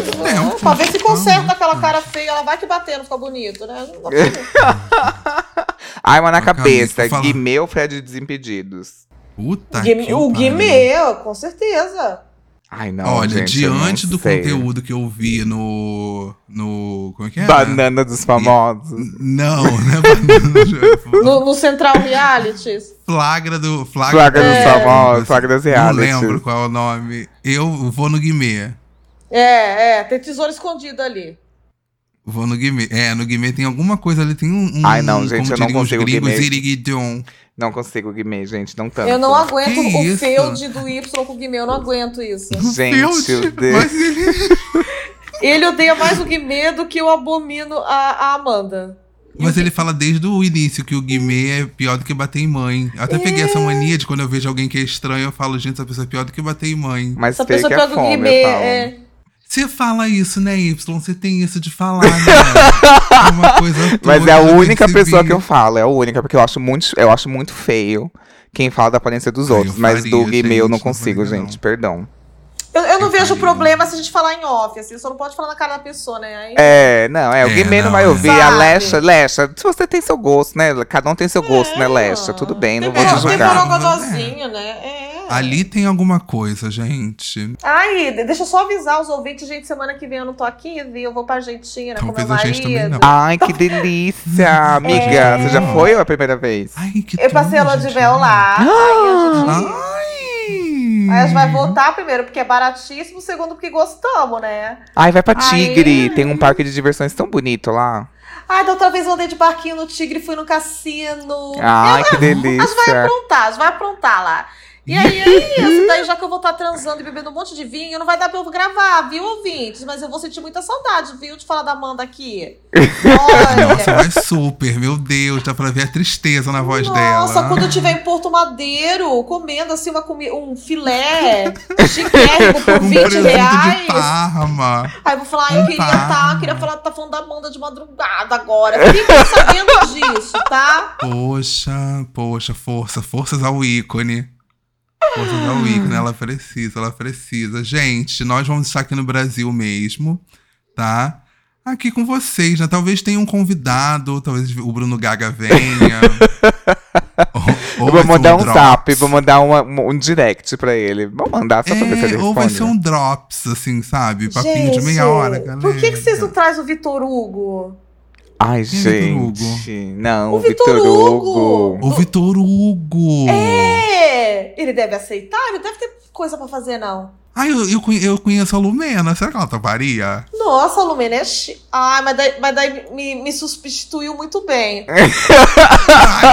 Tempo. Pra ver se conserta aquela cara feia, ela vai que bater, não fica bonito, né? Não dá pra. Arma na cabeça. Guimê ou Fred Desimpedidos? Puta Guimê- que o. Guimê, com certeza. Ai, não, Olha, gente, diante não do sei. conteúdo que eu vi no. no. Como é que é? Banana dos famosos. Não, né? Banana. No, no Central Realities. Flagra do. Flagra, Flagra do- dos famosos, flagra das Não realities. lembro qual é o nome. Eu vou no Guimê. É, é, tem tesouro escondido ali. Vou no Guimê. É, no Guimê tem alguma coisa ali, tem um. um Ai, não, gente, eu não consigo gringos, Guimê. Não consigo, Guimê, gente, não tanto. Eu não aguento Que o isso? feude do Y com o Guimê, eu não aguento isso. Gente, Deus, meu Deus. Mas ele. Ele odeia mais o Guimê do que eu abomino a, a Amanda. Mas ele fala desde o início que o Guimê é pior do que bater em mãe. Eu até peguei essa mania de quando eu vejo alguém que é estranho, eu falo, gente, essa pessoa é pior do que bater em mãe. Mas Essa pessoa que é pega o fome, Guimê. eu falo. É, Você fala isso, né, Y? Você tem isso de falar, né? É uma coisa Mas toda, é a eu única percebi. pessoa que eu falo, é a única, porque eu acho muito, eu acho muito feio quem fala da aparência dos Ah, outros. Mas do Gui meu eu não não consigo, faria, gente, não. perdão. Eu, eu não Eu vejo faria. problema se a gente falar em off, assim, só não pode falar na cara da pessoa, né? Aí, É, não, é, o É, Guimê não não, vai é. ouvir. A Sabe? Lecha, Lecha, se você tem seu gosto, né? Cada um tem seu gosto, né, Lecha? Tudo bem, não vou Tem te um julgar. temperou- borogodózinho, né? É. Ali tem alguma coisa, gente. Ai, de- deixa eu só avisar os ouvintes, gente, semana que vem eu não tô aqui, viu? Eu vou pra Argentina com meu Talvez a gente não. Ai, que delícia, amiga. É. Você já foi ou é a primeira vez? Ai, que Eu passei a lua de mel lá. Aí a gente, Ai! aí a gente vai voltar primeiro porque é baratíssimo, segundo porque gostamos, né? Ai, vai pra. Tigre. Tem um parque de diversões tão bonito lá. Ai, da outra vez eu andei de barquinho no Tigre, fui no cassino. Ai, que A gente vai delícia. aprontar, a gente vai aprontar lá. E aí é isso, daí já que eu vou estar transando e bebendo um monte de vinho, não vai dar pra eu gravar, viu, ouvintes? Mas eu vou sentir muita saudade, viu, de falar da Amanda aqui. Nossa, Olha. vai super, meu Deus, dá pra ver a tristeza na voz Nossa, dela. quando eu estiver em Porto Madeiro, comendo assim uma comi um filé chiquérrimo por um 20 presunto de reais. Parma. Aí eu vou falar, eu Um queria Parma. tá, queria falar, tá falando da Amanda de madrugada agora. Fiquem sabendo disso, tá? Poxa, poxa, força, forças ao ícone. Forças ao ícone, ela precisa, ela precisa. Gente, nós vamos estar aqui no Brasil mesmo, tá? Aqui com vocês, né? Talvez tenha um convidado, talvez o Bruno Gaga venha. ou, ou Eu vou mandar um drops. zap, vou mandar uma- um, um direct pra ele. Vou mandar só pra ver se ele É, ou vai responde. ser um drops, assim, sabe? Papinho de meia hora, galera. Por que, que vocês não trazem o Vitor Hugo? Ai, Quem é Vitor gente. Não, O Vitor Vitor Hugo. O Vitor Hugo. É! Ele deve aceitar? Ele deve ter coisa pra fazer, não. Ai, eu, eu, eu conheço a Lumena. Será que ela toparia? Nossa, a Lumena é chi... Ai, mas daí, mas daí me, me substituiu muito bem.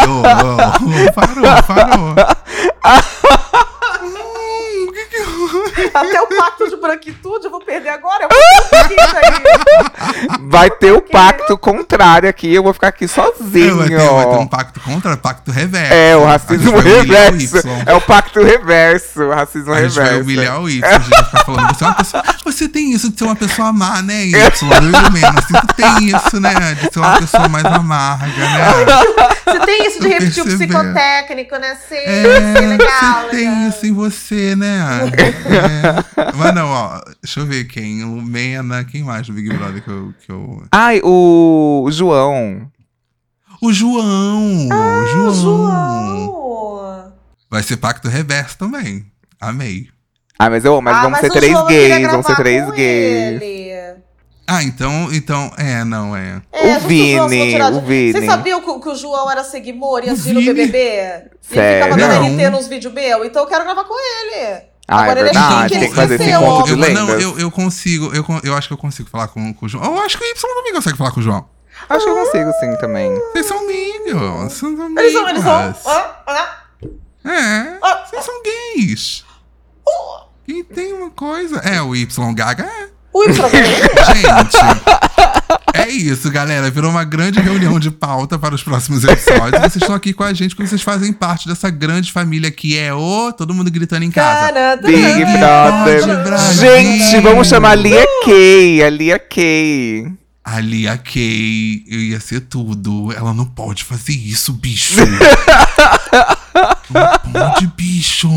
Ô, parou, parou. Hum, o que que eu- Até o pacto de branquitude eu vou perder agora. Eu vou. Vai ter o pacto contrário aqui, eu vou ficar aqui sozinho. vai, ter, vai ter um pacto contra, pacto reverso. É, o A racismo o reverso. Y. É o pacto reverso, o racismo A gente vai reverso. humilhar o Y, a gente vai ficar falando, você é uma pessoa. Você tem isso de ser uma pessoa má, né, Y? Eu menos. Assim, tu tem isso, né? De ser uma pessoa mais amarga, né? Você tem isso de repetir o psicotécnico, né? Sei, É, legal. você tem legal. isso em você, né? É. Mas não, ó, deixa eu ver quem. Lumena, quem mais do Big Brother que eu. Que eu... Ai, o João. O João! o João! Ah, João. Vai ser pacto reverso também. Amei. Ah, mas, eu, mas Ah, vamos ser o três gays, vamos ser três com gays. ele. Ah, então. Então. É, não, é. É, O Vini, o Vini. Vocês sabiam que, o- que o João era seguidor e assistiu no? BBB? Ele Sério? ficava dando. RT nos vídeos meu, então eu quero gravar com ele. Ah, Agora é é verdade, tem que fazer esse encontro de eu, lendas. não, eu, eu consigo. Eu, eu acho que eu consigo falar com, com o João. Eu acho que o Y também consegue falar com o João. Acho que eu consigo sim também. Vocês são amigos. Vocês são amigos. Eles são, eles são. Ah, ah. É. Ah. Vocês são gays. E tem uma coisa. É, o Y Gaga é. Y Gente, é isso, galera. Virou uma grande reunião de pauta para os próximos episódios. Vocês estão aqui com a gente porque vocês fazem parte dessa grande família que é o Todo Mundo Gritando em Casa. Big Brother. Brasil. Gente, vamos chamar a Lia Kay, a Lia Kay. A Kay, eu ia ser tudo. Ela não pode fazer isso, bicho. não pode, bicho.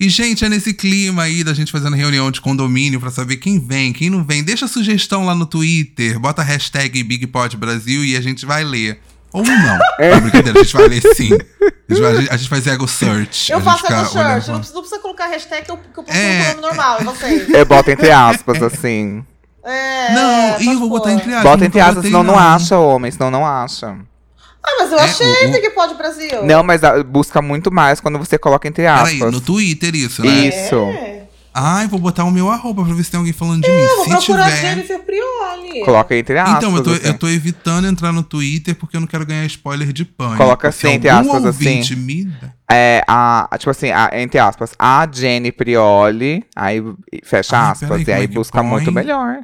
E, gente, é nesse clima aí da gente fazendo reunião de condomínio pra saber quem vem, quem não vem. Deixa sugestão lá no Twitter, bota a hashtag BigPodBrasil e a gente vai ler. Ou não. Não, brincadeira, a gente vai ler sim. A gente vai, a gente faz ego search. Eu faço ego search, não precisa, não precisa colocar hashtag que eu, que eu procuro É. o nome normal, é vocês. Eu boto entre aspas, assim. É, Não, é, e eu vou botar entre aspas. Bota entre aspas, senão não acha, homem, senão não acha. Ah, mas eu É, achei o- o- Big Pod Brasil. Não, mas busca muito mais quando você coloca entre aspas. Peraí, no Twitter isso, né? Isso. É. Ai, vou botar o meu arroba pra ver se tem alguém falando de mim. Eu vou Se procurar tiver. Jennifer Prioli. Coloca entre aspas. Então, eu tô, assim. eu tô evitando entrar no Twitter porque eu não quero ganhar spoiler de pânico. Coloca assim, entre aspas, assim. me É, a, tipo assim, a- entre aspas, a Jenny Prioli, aí fecha Ai, aspas, peraí, e aí é que busca põe? muito melhor.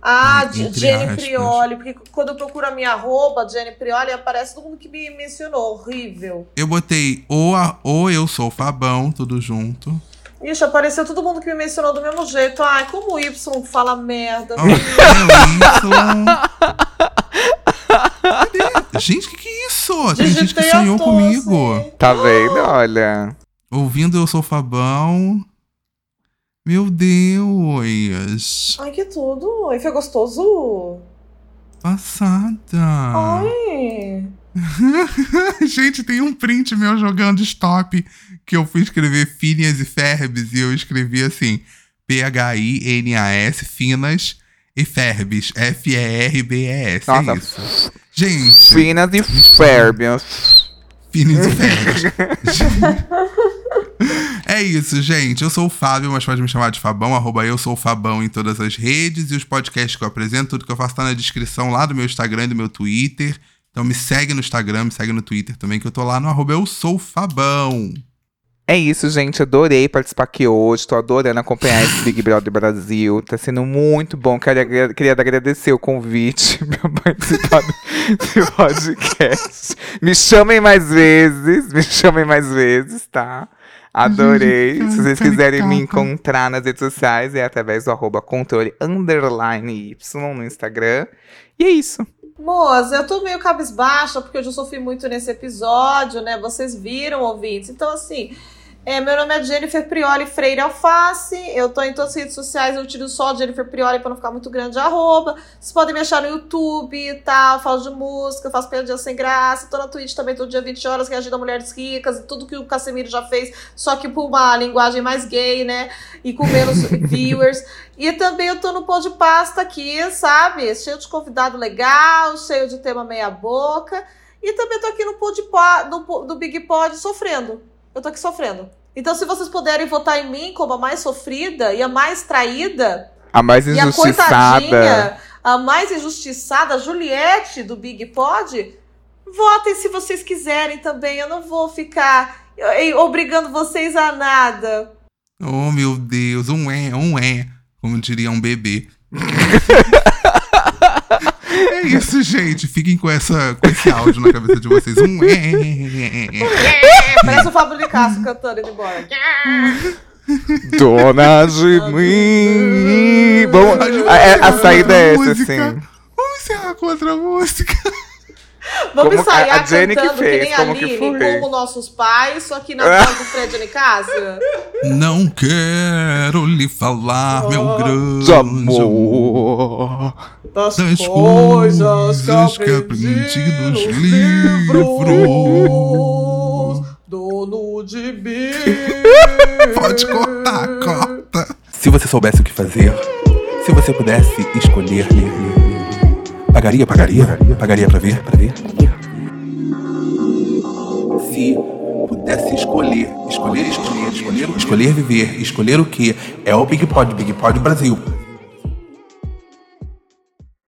Ah, de Jenny aspas. Prioli, porque quando eu procuro a minha arroba, Jenny Prioli, aparece todo mundo que me mencionou. Horrível. Eu botei ou, a, ou eu sou o Fabão, tudo junto. Ixi, apareceu todo mundo que me mencionou do mesmo jeito. Ai, como o Y fala merda. Oh? Cadê? Gente, o que, que é isso? Tem gente que sonhou comigo. assim. Tá vendo? Olha. Ouvindo Eu Sou o Fabão. Meu Deus. Ai, que tudo. Ai, foi gostoso. Passada. Ai. Gente, tem um print meu jogando stop que eu fui escrever Phineas e Ferbes e eu escrevi assim: P-H-I-N-A-S, Finas e Ferbes, F-E-R-B-E-S. É Nossa. isso. Gente, Finas e férbias. Phineas e Ferbes. É isso, gente. Eu sou o Fábio, mas pode me chamar de Fabão, arroba eu sou o Fabão em todas as redes. E os podcasts que eu apresento, tudo que eu faço tá na descrição lá do meu Instagram e do meu Twitter. Então me segue no Instagram, me segue no Twitter também, que eu tô lá no arroba eu sou Fabão. É isso, gente. Adorei participar aqui hoje. Tô adorando acompanhar esse Big Brother Brasil. Tá sendo muito bom. Queria, queria agradecer o convite pra participar do podcast. Me chamem mais vezes. Me chamem mais vezes, tá? Adorei. Gente, Se vocês quiserem me encontrar nas redes sociais, é através do arroba controle underline Y no Instagram. E é isso. Moça, eu tô meio cabisbaixa porque eu já sofri muito nesse episódio, né? Vocês viram, ouvintes. Então, assim, é, meu nome é Jennifer Prioli Freire Alface. Eu tô em todas as redes sociais, eu tiro só Jennifer Prioli pra não ficar muito grande arroba. Vocês podem me achar no YouTube e tal, falo de música, faço piadinha sem graça. Tô na Twitch também todo dia 20 horas, reagindo a mulheres ricas e tudo que o Casemiro já fez, só que por uma linguagem mais gay, né? E com menos viewers. E também eu tô no pão de pasta aqui, sabe? Cheio de convidado legal, cheio de tema meia boca. E também tô aqui no pão de po- do Big Pod sofrendo. Eu tô aqui sofrendo. Então, se vocês puderem votar em mim como a mais sofrida e a mais traída, A mais e a injustiçada. coitadinha, a mais injustiçada, Juliette do Big Pod, votem se vocês quiserem também. Eu não vou ficar obrigando vocês a nada. Oh, meu Deus, um é, um é, como diria um bebê. é isso, gente. Fiquem com, essa, com esse áudio na cabeça de vocês. Um é. Parece o Fábio de Castro cantando indo embora. Dona de mim. Bom, A a, é- saída é essa, música. assim. Vamos encerrar com outra música. Vamos Como a- ensaiar a Jenny que cantando que, fez, nem a como que Aline, foi? como nossos pais, só que na voz do Fred Nicásio. Não quero lhe falar, meu grande De amor. Das, Das coisas que aprendi nos livros. Dono de mim. Pode cortar, corta. Se você soubesse o que fazer, se você pudesse escolher, ler, ler, pagaria, pagaria, pagaria pra ver, pra ver. Se pudesse escolher, escolher, escolher, escolher, escolher viver, escolher o que é o Big Pod, Big Pod Brasil.